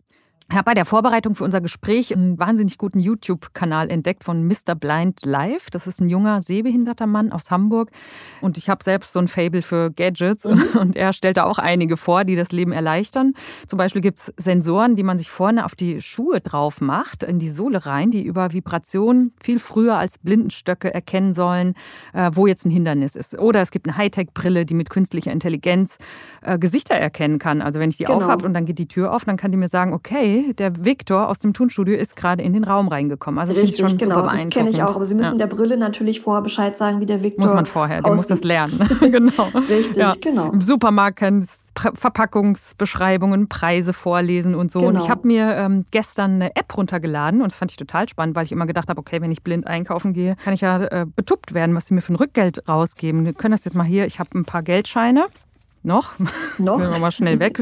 Ich habe bei der Vorbereitung für unser Gespräch einen wahnsinnig guten YouTube-Kanal entdeckt von Mr. Blind Live. Das ist ein junger, sehbehinderter Mann aus Hamburg. Und ich habe selbst so ein Fable für Gadgets. Mhm. Und er stellt da auch einige vor, die das Leben erleichtern. Zum Beispiel gibt es Sensoren, die man sich vorne auf die Schuhe drauf macht, in die Sohle rein, die über Vibration viel früher als Blindenstöcke erkennen sollen, äh, wo jetzt ein Hindernis ist. Oder es gibt eine Hightech-Brille, die mit künstlicher Intelligenz äh, Gesichter erkennen kann. Also wenn ich die genau. aufhabe und dann geht die Tür auf, dann kann die mir sagen, okay, der Victor aus dem Tonstudio ist gerade in den Raum reingekommen. Also Richtig, ich schon genau, super das kenne ich auch. Aber Sie müssen ja. der Brille natürlich vorher Bescheid sagen, wie der Victor Muss man vorher, der aussieht. muss das lernen. genau. Richtig, ja. genau. Im Supermarkt kann Verpackungsbeschreibungen, Preise vorlesen und so. Genau. Und ich genau. habe mir ähm, gestern eine App runtergeladen und das fand ich total spannend, weil ich immer gedacht habe, okay, wenn ich blind einkaufen gehe, kann ich ja äh, betuppt werden, was sie mir für ein Rückgeld rausgeben. Wir können das jetzt mal hier, ich habe ein paar Geldscheine noch? Noch? Sind wir mal schnell weg.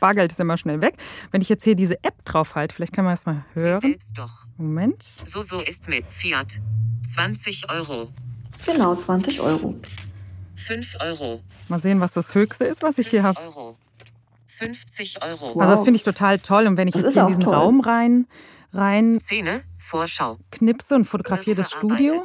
Bargeld ist immer schnell weg. Wenn ich jetzt hier diese App drauf halte, vielleicht können wir das mal hören. Sie selbst doch. Moment. So, so ist mit Fiat 20 Euro. Genau, 20 Euro. 5 Euro. Mal sehen, was das Höchste ist, was ich hier habe. Euro. 50 Euro. Wow. Also das finde ich total toll. Und wenn ich das jetzt in diesen toll. Raum rein, rein Szene, Vorschau. knipse und fotografiere das Studio.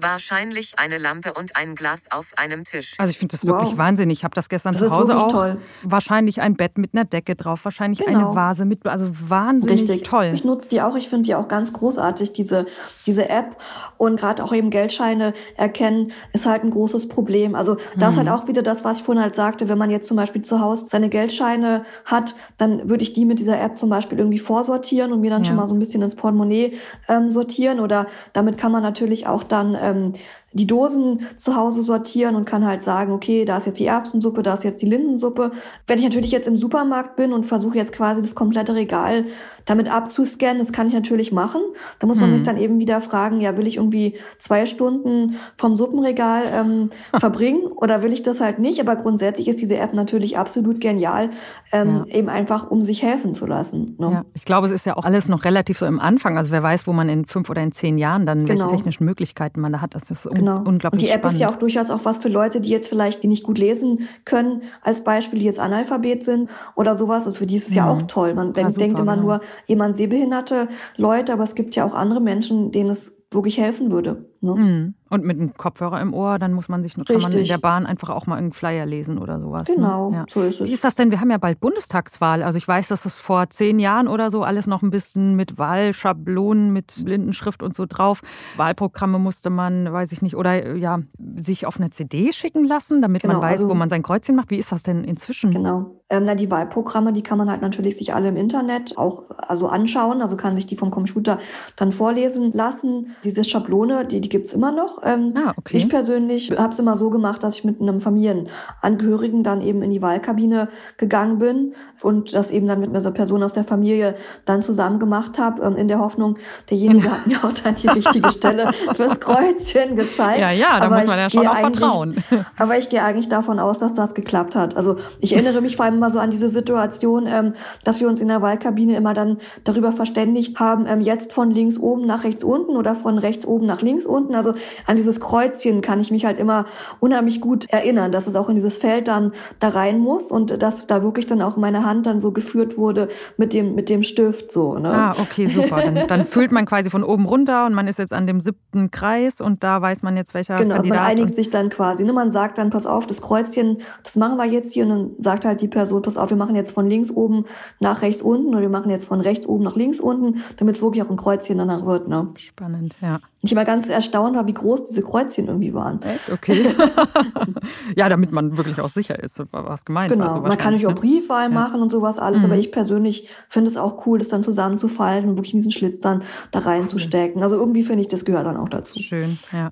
Wahrscheinlich eine Lampe und ein Glas auf einem Tisch. Also ich finde das wirklich wow. wahnsinnig. Ich habe das gestern das zu Hause auch. Toll. Wahrscheinlich ein Bett mit einer Decke drauf, wahrscheinlich genau. eine Vase mit, also wahnsinnig Richtig. toll. Ich nutze die auch. Ich finde die auch ganz großartig, diese, diese App. Und gerade auch eben Geldscheine erkennen, ist halt ein großes Problem. Also das hm. ist halt auch wieder das, was ich vorhin halt sagte. Wenn man jetzt zum Beispiel zu Hause seine Geldscheine hat, dann würde ich die mit dieser App zum Beispiel irgendwie vorsortieren und mir dann ja. schon mal so ein bisschen ins Portemonnaie ähm, sortieren. Oder damit kann man natürlich auch dann ähm, die Dosen zu Hause sortieren und kann halt sagen, okay, da ist jetzt die Erbsensuppe, da ist jetzt die Linsensuppe. Wenn ich natürlich jetzt im Supermarkt bin und versuche jetzt quasi das komplette Regal damit abzuscannen, das kann ich natürlich machen. Da muss man mhm. sich dann eben wieder fragen, ja, will ich irgendwie zwei Stunden vom Suppenregal ähm, verbringen oder will ich das halt nicht? Aber grundsätzlich ist diese App natürlich absolut genial, ähm, ja. eben einfach, um sich helfen zu lassen. Ne? Ja. Ich glaube, es ist ja auch alles noch relativ so im Anfang. Also wer weiß, wo man in fünf oder in zehn Jahren dann, genau. welche technischen Möglichkeiten man da hat. Das ist genau. unglaublich Und die App spannend. ist ja auch durchaus auch was für Leute, die jetzt vielleicht die nicht gut lesen können, als Beispiel, die jetzt Analphabet sind oder sowas. Also für die ist es ja, ja auch toll. Man ja, denkt immer genau. nur, jemand sehbehinderte Leute, aber es gibt ja auch andere Menschen, denen es wirklich helfen würde. Ne? Mhm. Und mit einem Kopfhörer im Ohr, dann muss man sich, kann man in der Bahn einfach auch mal einen Flyer lesen oder sowas. Ne? Genau, ne? ja. so ist es. Wie ist das denn? Wir haben ja bald Bundestagswahl. Also ich weiß, dass es vor zehn Jahren oder so alles noch ein bisschen mit Wahlschablonen, mit Blindenschrift und so drauf. Wahlprogramme musste man, weiß ich nicht, oder ja, sich auf eine CD schicken lassen, damit genau, man weiß, also, wo man sein Kreuzchen macht. Wie ist das denn inzwischen? Genau. Ähm, na, die Wahlprogramme, die kann man halt natürlich sich alle im Internet auch also anschauen, also kann sich die vom Computer dann vorlesen lassen. Diese Schablone, die, die gibt's immer noch. Ähm, ah, okay. Ich persönlich habe es immer so gemacht, dass ich mit einem Familienangehörigen dann eben in die Wahlkabine gegangen bin und das eben dann mit einer Person aus der Familie dann zusammen gemacht habe, ähm, in der Hoffnung, derjenige hat mir auch dann die richtige Stelle fürs Kreuzchen gezeigt. Ja, ja, da aber muss man ja schon auch vertrauen. Aber ich gehe eigentlich davon aus, dass das geklappt hat. Also ich erinnere mich vor allem mal so an diese Situation, ähm, dass wir uns in der Wahlkabine immer dann darüber verständigt haben, ähm, jetzt von links oben nach rechts unten oder von rechts oben nach links unten. Also an dieses Kreuzchen kann ich mich halt immer unheimlich gut erinnern, dass es auch in dieses Feld dann da rein muss und dass da wirklich dann auch meine Hand dann so geführt wurde mit dem, mit dem Stift so. Ne? Ah, okay, super. Dann, dann fühlt man quasi von oben runter und man ist jetzt an dem siebten Kreis und da weiß man jetzt, welcher genau, Kandidat. Genau, man einigt sich dann quasi. Ne? Man sagt dann, pass auf, das Kreuzchen, das machen wir jetzt hier und dann sagt halt die Person, pass auf, wir machen jetzt von links oben nach rechts unten oder wir machen jetzt von rechts oben nach links unten, damit es wirklich auch ein Kreuzchen danach wird. Ne? Spannend, ja. Ich war ganz erstaunt war, wie groß diese Kreuzchen irgendwie waren. Echt? Okay. ja, damit man wirklich auch sicher ist, was gemeint genau. war. Genau, man kann natürlich auch Briefwahl ne? Machen und sowas alles, mhm. aber ich persönlich finde es auch cool, das dann zusammenzufalten und wirklich diesen Schlitz dann da reinzustecken. Also irgendwie finde ich, das gehört dann auch dazu. Schön, ja.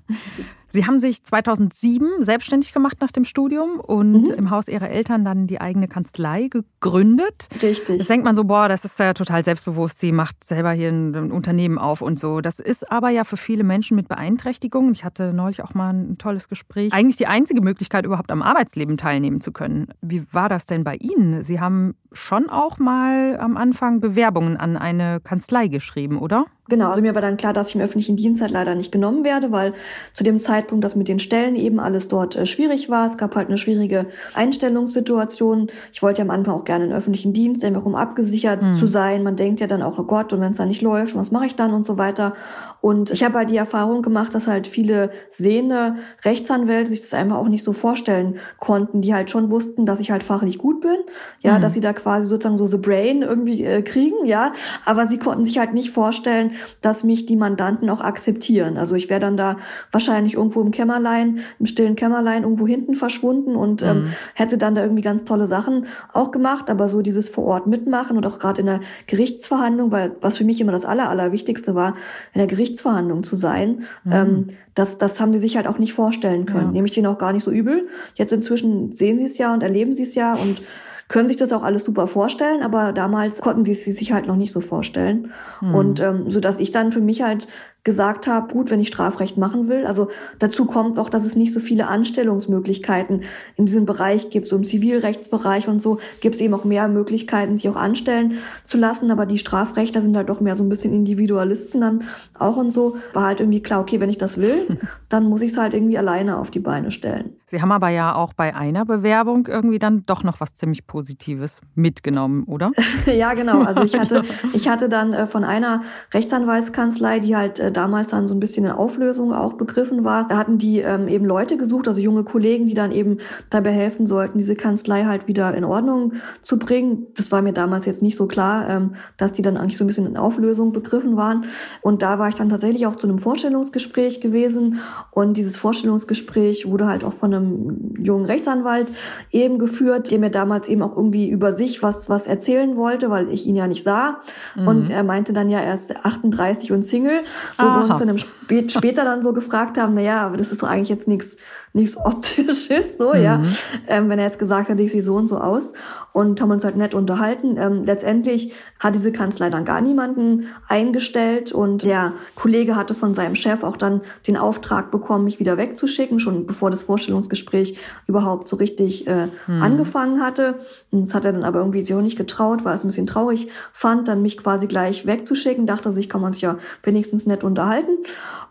Sie haben sich 2007 selbstständig gemacht nach dem Studium und mhm. im Haus Ihrer Eltern dann die eigene Kanzlei gegründet. Richtig. Das denkt man so, boah, das ist ja total selbstbewusst. Sie macht selber hier ein Unternehmen auf und so. Das ist aber ja für viele Menschen mit Beeinträchtigungen, ich hatte neulich auch mal ein tolles Gespräch, eigentlich die einzige Möglichkeit, überhaupt am Arbeitsleben teilnehmen zu können. Wie war das denn bei Ihnen? Sie haben schon auch mal am Anfang Bewerbungen an eine Kanzlei geschrieben, oder? Genau, also mir war dann klar, dass ich im öffentlichen Dienst halt leider nicht genommen werde, weil zu dem Zeitpunkt das mit den Stellen eben alles dort äh, schwierig war. Es gab halt eine schwierige Einstellungssituation. Ich wollte ja am Anfang auch gerne in den öffentlichen Dienst, einfach um abgesichert mhm. zu sein. Man denkt ja dann auch, oh Gott, und wenn es da nicht läuft, was mache ich dann und so weiter. Und ich habe halt die Erfahrung gemacht, dass halt viele sehende Rechtsanwälte sich das einfach auch nicht so vorstellen konnten, die halt schon wussten, dass ich halt fachlich gut bin, ja, mhm. dass sie da quasi sozusagen so the brain irgendwie äh, kriegen, ja, aber sie konnten sich halt nicht vorstellen, dass mich die Mandanten auch akzeptieren. Also ich wäre dann da wahrscheinlich irgendwo im Kämmerlein, im stillen Kämmerlein irgendwo hinten verschwunden und ähm, mhm. hätte dann da irgendwie ganz tolle Sachen auch gemacht, aber so dieses vor Ort mitmachen und auch gerade in der Gerichtsverhandlung, weil was für mich immer das Aller, Allerwichtigste war, in der Gerichtsverhandlung zu sein, mhm. ähm, das, das haben die sich halt auch nicht vorstellen können. Ja. Nehme ich denen auch gar nicht so übel. Jetzt inzwischen sehen sie es ja und erleben sie es ja und können sich das auch alles super vorstellen, aber damals konnten sie es sich halt noch nicht so vorstellen. Mhm. Und ähm, so dass ich dann für mich halt gesagt habe, gut, wenn ich Strafrecht machen will. Also dazu kommt auch, dass es nicht so viele Anstellungsmöglichkeiten in diesem Bereich gibt. So im Zivilrechtsbereich und so gibt es eben auch mehr Möglichkeiten, sich auch anstellen zu lassen. Aber die Strafrechtler sind halt doch mehr so ein bisschen Individualisten dann auch und so. War halt irgendwie klar, okay, wenn ich das will, dann muss ich es halt irgendwie alleine auf die Beine stellen. Sie haben aber ja auch bei einer Bewerbung irgendwie dann doch noch was ziemlich Positives mitgenommen, oder? ja, genau. Also ich hatte, ich hatte dann äh, von einer Rechtsanwaltskanzlei, die halt äh, damals dann so ein bisschen in Auflösung auch begriffen war. Da hatten die ähm, eben Leute gesucht, also junge Kollegen, die dann eben dabei helfen sollten, diese Kanzlei halt wieder in Ordnung zu bringen. Das war mir damals jetzt nicht so klar, ähm, dass die dann eigentlich so ein bisschen in Auflösung begriffen waren. Und da war ich dann tatsächlich auch zu einem Vorstellungsgespräch gewesen. Und dieses Vorstellungsgespräch wurde halt auch von einem jungen Rechtsanwalt eben geführt, der mir damals eben auch irgendwie über sich was, was erzählen wollte, weil ich ihn ja nicht sah. Mhm. Und er meinte dann ja, er ist 38 und Single. Wo Aha. wir uns dann spät, später dann so gefragt haben, na ja, aber das ist doch eigentlich jetzt nichts nichts Optisches, so, mhm. ja. Ähm, wenn er jetzt gesagt hätte, ich sehe so und so aus und haben uns halt nett unterhalten. Ähm, letztendlich hat diese Kanzlei dann gar niemanden eingestellt und der Kollege hatte von seinem Chef auch dann den Auftrag bekommen, mich wieder wegzuschicken, schon bevor das Vorstellungsgespräch überhaupt so richtig äh, mhm. angefangen hatte. Und das hat er dann aber irgendwie sich auch nicht getraut, weil er es ein bisschen traurig fand, dann mich quasi gleich wegzuschicken, dachte sich, kann man sich ja wenigstens nett unterhalten.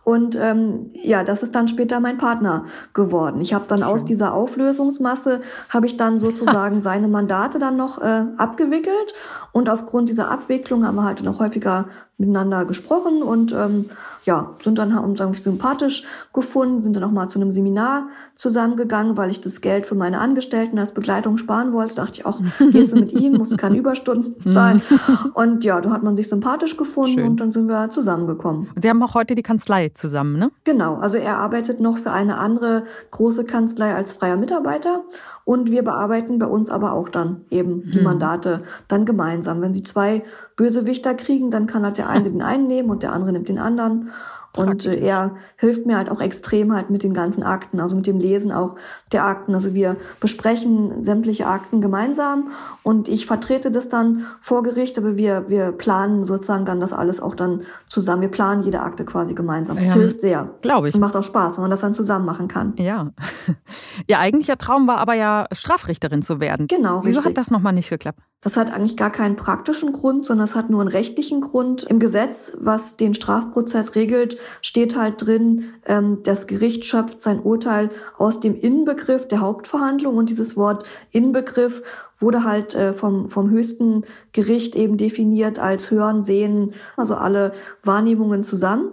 Und ähm, ja, das ist dann später mein Partner geworden. Ich habe dann Schön. aus dieser Auflösungsmasse, habe ich dann sozusagen seine Mandate dann noch äh, abgewickelt. Und aufgrund dieser Abwicklung haben wir halt noch häufiger miteinander gesprochen und ähm, ja, sind dann haben uns irgendwie sympathisch gefunden, sind dann auch mal zu einem Seminar zusammengegangen, weil ich das Geld für meine Angestellten als Begleitung sparen wollte. Da dachte ich auch, gehst du mit ihm, musst du keine Überstunden zahlen. und ja, da hat man sich sympathisch gefunden Schön. und dann sind wir zusammengekommen. Und Sie haben auch heute die Kanzlei zusammen, ne? Genau, also er arbeitet noch für eine andere große Kanzlei als freier Mitarbeiter und wir bearbeiten bei uns aber auch dann eben die hm. Mandate dann gemeinsam. Wenn sie zwei Bösewichter kriegen, dann kann halt der eine den einen nehmen und der andere nimmt den anderen. Und äh, er hilft mir halt auch extrem halt mit den ganzen Akten, also mit dem Lesen auch der Akten. Also wir besprechen sämtliche Akten gemeinsam und ich vertrete das dann vor Gericht, aber wir, wir planen sozusagen dann das alles auch dann zusammen. Wir planen jede Akte quasi gemeinsam. Das hilft sehr. Glaube ich. Und macht auch Spaß, wenn man das dann zusammen machen kann. Ja. Ihr eigentlicher Traum war aber ja, Strafrichterin zu werden. Genau. Wieso richtig. hat das nochmal nicht geklappt? Das hat eigentlich gar keinen praktischen Grund, sondern es hat nur einen rechtlichen Grund. Im Gesetz, was den Strafprozess regelt, steht halt drin, ähm, das Gericht schöpft sein Urteil aus dem Inbegriff der Hauptverhandlung und dieses Wort Inbegriff wurde halt äh, vom, vom höchsten Gericht eben definiert als Hören, Sehen, also alle Wahrnehmungen zusammen.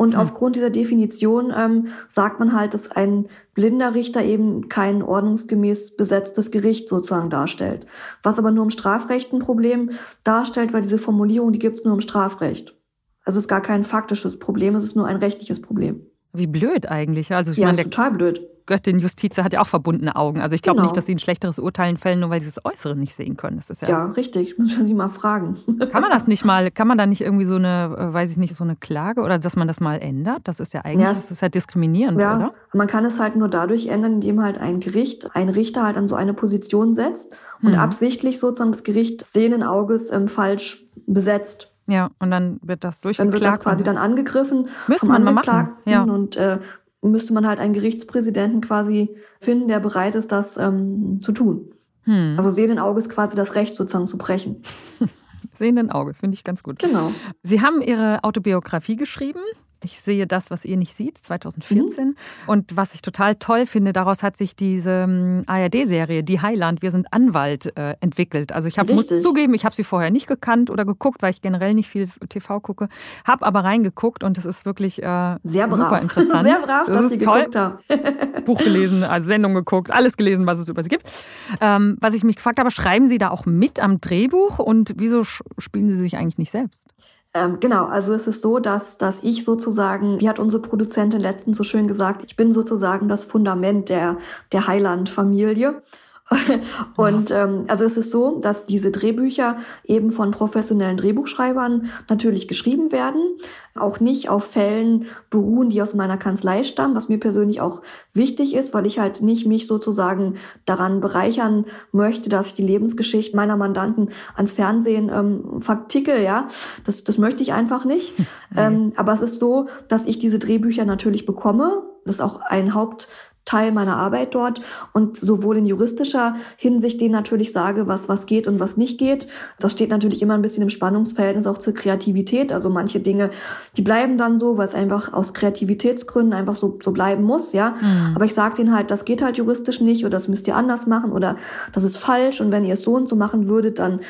Und hm. aufgrund dieser Definition ähm, sagt man halt, dass ein blinder Richter eben kein ordnungsgemäß besetztes Gericht sozusagen darstellt. Was aber nur im Strafrecht ein Problem darstellt, weil diese Formulierung, die gibt es nur im Strafrecht. Also es ist gar kein faktisches Problem, es ist nur ein rechtliches Problem. Wie blöd eigentlich. Also ich ja, meine, ist total blöd. Göttin Justitia hat ja auch verbundene Augen. Also ich glaube Genau. nicht, dass sie ein schlechteres Urteilen fällen, nur weil sie das Äußere nicht sehen können. Das ist ja, Ja, richtig. Muss man sie mal fragen. Kann man das nicht mal, kann man da nicht irgendwie so eine, äh, weiß ich nicht, so eine Klage oder dass man das mal ändert? Das ist ja eigentlich, Ja, es- das ist ja diskriminierend, Ja, oder? man kann es halt nur dadurch ändern, indem halt ein Gericht, ein Richter halt an so eine Position setzt und Mhm. absichtlich sozusagen das Gericht sehenden Auges ähm, falsch besetzt. Ja, und dann wird das Dann durchgeklagt. wird das quasi dann angegriffen Müsste man mal machen, ja. und äh, müsste man halt einen Gerichtspräsidenten quasi finden, der bereit ist, das ähm, zu tun. hm. Also sehenden Auges quasi das Recht sozusagen zu brechen. Sehenden Auges, finde ich ganz gut. Genau. Sie haben Ihre Autobiografie geschrieben. Ich sehe das, was ihr nicht seht, 2014. Mhm. Und was ich total toll finde, daraus hat sich diese ähm, ARD-Serie, Die Heiland, wir sind Anwalt, äh, entwickelt. Also ich hab, muss zugeben, ich habe sie vorher nicht gekannt oder geguckt, weil ich generell nicht viel TV gucke. Habe aber reingeguckt und es ist wirklich äh, Sehr brav. super interessant. Sehr brav, das dass Sie toll. geguckt haben. Buch gelesen, also Sendung geguckt, alles gelesen, was es über sie gibt. Ähm, was ich mich gefragt habe, schreiben Sie da auch mit am Drehbuch und wieso spielen Sie sich eigentlich nicht selbst? Ähm, genau, also es ist so, dass, dass ich sozusagen, wie hat unsere Produzentin letztens so schön gesagt, ich bin sozusagen das Fundament der, der Heiland-Familie. Und ähm, also es ist so, dass diese Drehbücher eben von professionellen Drehbuchschreibern natürlich geschrieben werden, auch nicht auf Fällen beruhen, die aus meiner Kanzlei stammen, was mir persönlich auch wichtig ist, weil ich halt nicht mich sozusagen daran bereichern möchte, dass ich die Lebensgeschichte meiner Mandanten ans Fernsehen ähm, verticke, ja. Das, das möchte ich einfach nicht. ähm, aber es ist so, dass ich diese Drehbücher natürlich bekomme. Das ist auch ein Haupt Teil meiner Arbeit dort und sowohl in juristischer Hinsicht denen natürlich sage, was, was geht und was nicht geht. Das steht natürlich immer ein bisschen im Spannungsverhältnis auch zur Kreativität. Also manche Dinge, die bleiben dann so, weil es einfach aus Kreativitätsgründen einfach so, so bleiben muss, ja. Aber ich sage denen halt, das geht halt juristisch nicht oder das müsst ihr anders machen oder das ist falsch und wenn ihr es so und so machen würdet, dann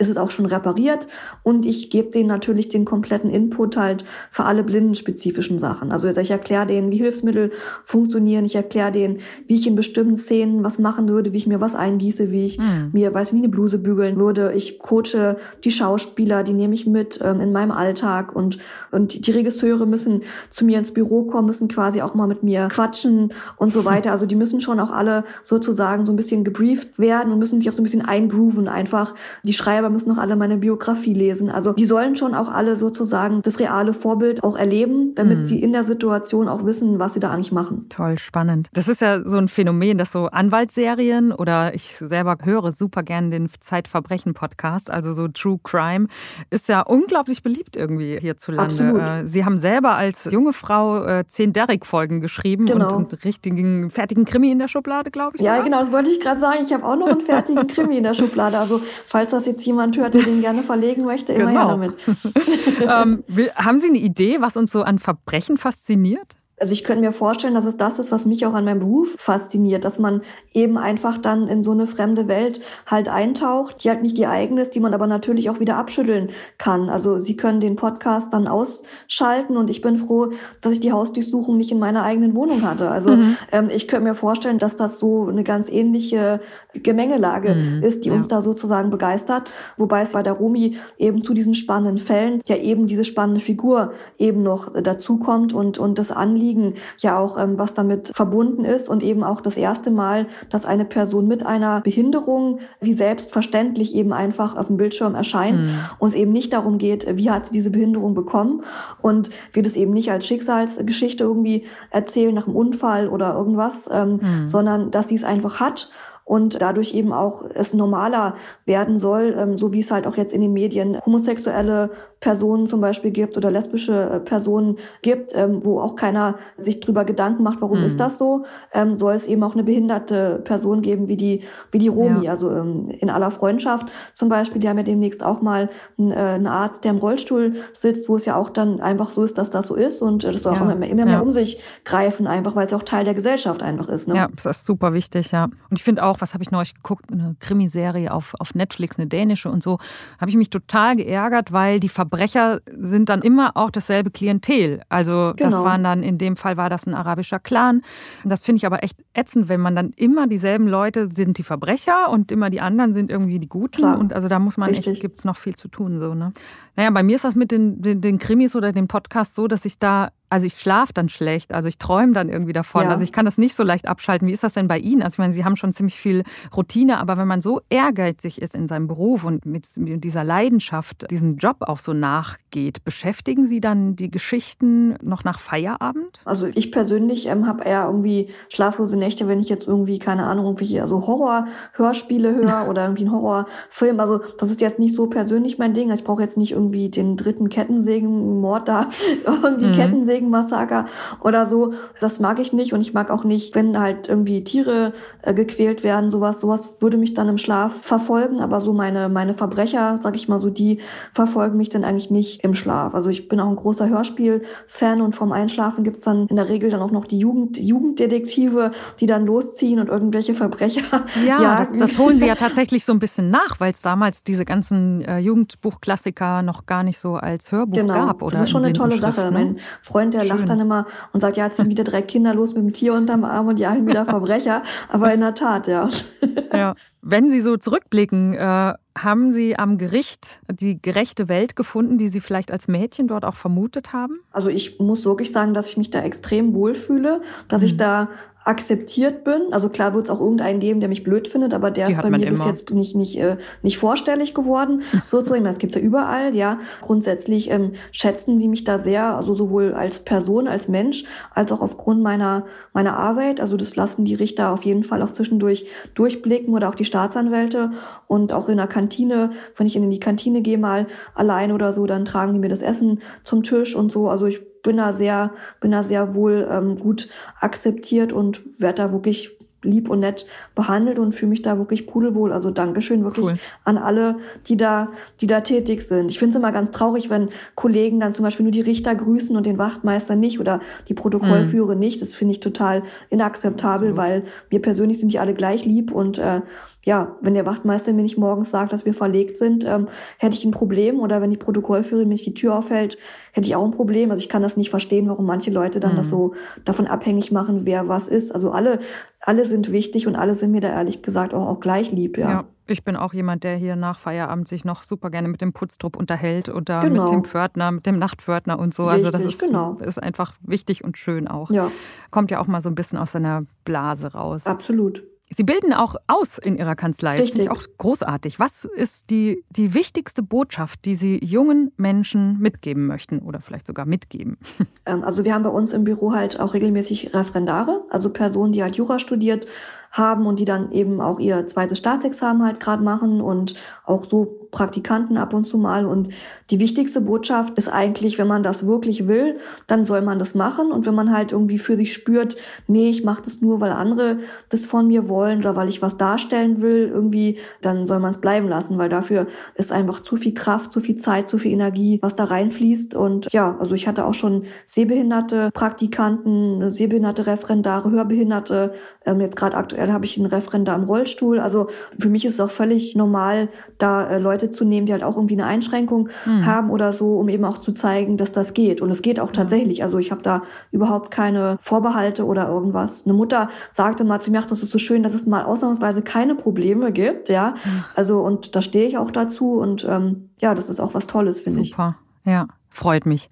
ist es auch schon repariert und ich gebe denen natürlich den kompletten Input halt für alle blindenspezifischen Sachen. Also ich erkläre denen, wie Hilfsmittel funktionieren, ich erkläre denen, wie ich in bestimmten Szenen was machen würde, wie ich mir was eingieße, wie ich mir, weiß nicht, eine Bluse bügeln würde. Ich coache die Schauspieler, die nehme ich mit ähm, in meinem Alltag und, und die Regisseure müssen zu mir ins Büro kommen, müssen quasi auch mal mit mir quatschen und so weiter. Also die müssen schon auch alle sozusagen so ein bisschen gebrieft werden und müssen sich auch so ein bisschen eingrooven einfach. Die Schreiber müssen noch alle meine Biografie lesen. Also die sollen schon auch alle sozusagen das reale Vorbild auch erleben, damit Mhm. sie in der Situation auch wissen, was sie da eigentlich machen. Toll, spannend. Das ist ja so ein Phänomen, dass so Anwaltsserien oder ich selber höre super gerne den Zeitverbrechen-Podcast, also so True Crime, ist ja unglaublich beliebt irgendwie hierzulande. Absolut. Äh, Sie haben selber als junge Frau äh, zehn Derrick-Folgen geschrieben Genau. und einen richtigen, fertigen Krimi in der Schublade, glaube ich. Ja, sogar. genau, das wollte ich gerade sagen. Ich habe auch noch einen fertigen Krimi in der Schublade. Also falls das jetzt jemand hört, der den gerne verlegen möchte, immer Genau. gerne mit. ähm, haben Sie eine Idee, was uns so an Verbrechen fasziniert? Also ich könnte mir vorstellen, dass es das ist, was mich auch an meinem Beruf fasziniert, dass man eben einfach dann in so eine fremde Welt halt eintaucht, die halt nicht die eigene ist, die man aber natürlich auch wieder abschütteln kann. Also Sie können den Podcast dann ausschalten und ich bin froh, dass ich die Hausdurchsuchung nicht in meiner eigenen Wohnung hatte. Also ähm, ich könnte mir vorstellen, dass das so eine ganz ähnliche Gemengelage Mhm, ist, die ja. uns da sozusagen begeistert. Wobei es bei der Romi eben zu diesen spannenden Fällen ja eben diese spannende Figur eben noch dazukommt und, und das Anliegen ja auch, ähm, was damit verbunden ist und eben auch das erste Mal, dass eine Person mit einer Behinderung wie selbstverständlich eben einfach auf dem Bildschirm erscheint und es eben nicht darum geht, wie hat sie diese Behinderung bekommen und wir das eben nicht als Schicksalsgeschichte irgendwie erzählen nach einem Unfall oder irgendwas, ähm, sondern dass sie es einfach hat und dadurch eben auch es normaler werden soll, ähm, so wie es halt auch jetzt in den Medien homosexuelle Personen zum Beispiel gibt oder lesbische äh, Personen gibt, ähm, wo auch keiner sich drüber Gedanken macht, warum Mhm. ist das so, ähm, soll es eben auch eine behinderte Person geben wie die wie die Romi, Ja. also ähm, in aller Freundschaft zum Beispiel, die haben ja demnächst auch mal einen, äh, einen Arzt, der im Rollstuhl sitzt, wo es ja auch dann einfach so ist, dass das so ist und äh, das soll auch Ja. immer, immer mehr Ja. um sich greifen, einfach weil es ja auch Teil der Gesellschaft einfach ist. Ne? Ja, das ist super wichtig, ja. Und ich finde auch, was habe ich neulich geguckt, eine Krimiserie auf, auf Netflix, eine dänische und so, habe ich mich total geärgert, weil die Verbrecher sind dann immer auch dasselbe Klientel. Also das Genau. waren dann, in dem Fall war das ein arabischer Clan. Das finde ich aber echt ätzend, wenn man dann immer dieselben Leute sind die Verbrecher und immer die anderen sind irgendwie die Guten. Klar. Und also da muss man echt, Richtig. gibt es noch viel zu tun. So, ne? Naja, bei mir ist das mit den, den, den Krimis oder dem Podcast so, dass ich da Also ich schlafe dann schlecht, also ich träume dann irgendwie davon. Ja. Also ich kann das nicht so leicht abschalten. Wie ist das denn bei Ihnen? Also ich meine, Sie haben schon ziemlich viel Routine, aber wenn man so ehrgeizig ist in seinem Beruf und mit dieser Leidenschaft diesen Job auch so nachgeht, beschäftigen Sie dann die Geschichten noch nach Feierabend? Also ich persönlich ähm, habe eher irgendwie schlaflose Nächte, wenn ich jetzt irgendwie, keine Ahnung, irgendwie also Horror-Hörspiele höre oder irgendwie einen Horrorfilm. Also das ist jetzt nicht so persönlich mein Ding. Ich brauche jetzt nicht irgendwie den dritten Kettensägen-Mord da, irgendwie mhm. Kettensägen-Massaker oder so. Das mag ich nicht und ich mag auch nicht, wenn halt irgendwie Tiere äh, gequält werden, sowas. Sowas würde mich dann im Schlaf verfolgen, aber so meine, meine Verbrecher, sag ich mal so, die verfolgen mich dann eigentlich nicht im Schlaf. Also ich bin auch ein großer Hörspiel-Fan und vom Einschlafen gibt's dann in der Regel dann auch noch die Jugend, Jugenddetektive, die dann losziehen und irgendwelche Verbrecher Ja, das, das, holen sie ja tatsächlich so ein bisschen nach, weil es damals diese ganzen äh, Jugendbuchklassiker noch gar nicht so als Hörbuch genau. gab. Oder das ist schon eine tolle Sache. Ne? Mein Freund, der Schön. lacht dann immer und sagt, ja, jetzt sind wieder drei Kinder los mit dem Tier unterm Arm und jagen wieder Verbrecher. Aber in der Tat, ja. Ja. Wenn Sie so zurückblicken, äh, haben Sie am Gericht die gerechte Welt gefunden, die Sie vielleicht als Mädchen dort auch vermutet haben? Also ich muss wirklich sagen, dass ich mich da extrem wohlfühle, dass mhm. ich da akzeptiert bin. Also klar wird es auch irgendeinen geben, der mich blöd findet, aber der Die ist bei mir immer. bis jetzt nicht, nicht, äh, nicht vorstellig geworden. Sozusagen, das gibt's ja überall, ja. Grundsätzlich ähm, schätzen sie mich da sehr, also sowohl als Person, als Mensch, als auch aufgrund meiner, meiner Arbeit. Also das lassen die Richter auf jeden Fall auch zwischendurch durchblicken oder auch die Staatsanwälte. Und auch in der Kantine, wenn ich in die Kantine gehe mal allein oder so, dann tragen die mir das Essen zum Tisch und so. Also ich bin da sehr, bin da sehr wohl ähm, gut akzeptiert und werde da wirklich lieb und nett behandelt und fühle mich da wirklich pudelwohl. Also Dankeschön wirklich cool. an alle, die da, die da tätig sind. Ich finde es immer ganz traurig, wenn Kollegen dann zum Beispiel nur die Richter grüßen und den Wachtmeister nicht oder die Protokollführer mhm. nicht. Das finde ich total inakzeptabel, Absolut. weil mir persönlich sind die alle gleich lieb und äh, ja, wenn der Wachtmeister mir nicht morgens sagt, dass wir verlegt sind, ähm, hätte ich ein Problem. Oder wenn die Protokollführerin mir nicht die Tür aufhält, hätte ich auch ein Problem. Also ich kann das nicht verstehen, warum manche Leute dann mhm. das so davon abhängig machen, wer was ist. Also alle, alle sind wichtig und alle sind mir da ehrlich gesagt auch, auch gleich lieb, ja. ja. Ich bin auch jemand, der hier nach Feierabend sich noch super gerne mit dem Putztrupp unterhält oder genau. mit dem Pförtner, mit dem Nachtpförtner und so. Richtig, also das ist, genau. ist einfach wichtig und schön auch. Ja. Kommt ja auch mal so ein bisschen aus seiner Blase raus. Absolut. Sie bilden auch aus in Ihrer Kanzlei. Das finde ich auch großartig. Was ist die, die wichtigste Botschaft, die Sie jungen Menschen mitgeben möchten oder vielleicht sogar mitgeben? Ähm, also wir haben bei uns im Büro halt auch regelmäßig Referendare, also Personen, die halt Jura studiert haben und die dann eben auch ihr zweites Staatsexamen halt gerade machen und auch so Praktikanten ab und zu mal. Und die wichtigste Botschaft ist eigentlich, wenn man das wirklich will, dann soll man das machen. Und wenn man halt irgendwie für sich spürt, nee, ich mache das nur, weil andere das von mir wollen oder weil ich was darstellen will, irgendwie, dann soll man es bleiben lassen, weil dafür ist einfach zu viel Kraft, zu viel Zeit, zu viel Energie, was da reinfließt. Und ja, also ich hatte auch schon sehbehinderte Praktikanten, sehbehinderte Referendare, Hörbehinderte. Ähm, jetzt gerade aktuell habe ich einen Referendar im Rollstuhl. Also für mich ist es auch völlig normal, da äh, Leute zu nehmen, die halt auch irgendwie eine Einschränkung mhm. haben oder so, um eben auch zu zeigen, dass das geht. Und es geht auch tatsächlich. Also ich habe da überhaupt keine Vorbehalte oder irgendwas. Eine Mutter sagte mal zu mir, ach, das ist so schön, dass es mal ausnahmsweise keine Probleme gibt. Ja, also und da stehe ich auch dazu und ähm, ja, das ist auch was Tolles, finde ich. Super, ja. Freut mich.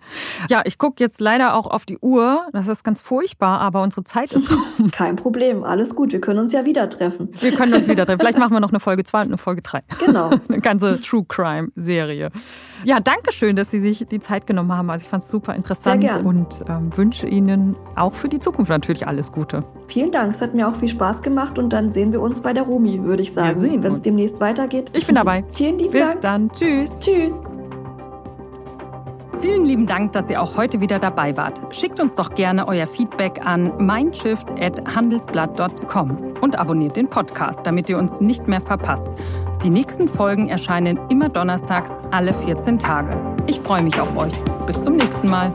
Ja, ich gucke jetzt leider auch auf die Uhr. Das ist ganz furchtbar, aber unsere Zeit ist rum. Kein Problem, alles gut. Wir können uns ja wieder treffen. Wir können uns wieder treffen. Vielleicht machen wir noch eine Folge 2 und eine Folge 3. Genau. eine ganze True Crime Serie. Ja, danke schön, dass Sie sich die Zeit genommen haben. Also ich fand es super interessant und ähm, wünsche Ihnen auch für die Zukunft natürlich alles Gute. Vielen Dank. Es hat mir auch viel Spaß gemacht und dann sehen wir uns bei der Rumi, würde ich sagen. Wenn es demnächst weitergeht. Ich bin dabei. Vielen lieben Bis Dank. Bis dann. Tschüss. Tschüss. Vielen lieben Dank, dass ihr auch heute wieder dabei wart. Schickt uns doch gerne euer Feedback an mindshift.handelsblatt.com und abonniert den Podcast, damit ihr uns nicht mehr verpasst. Die nächsten Folgen erscheinen immer donnerstags alle 14 Tage. Ich freue mich auf euch. Bis zum nächsten Mal.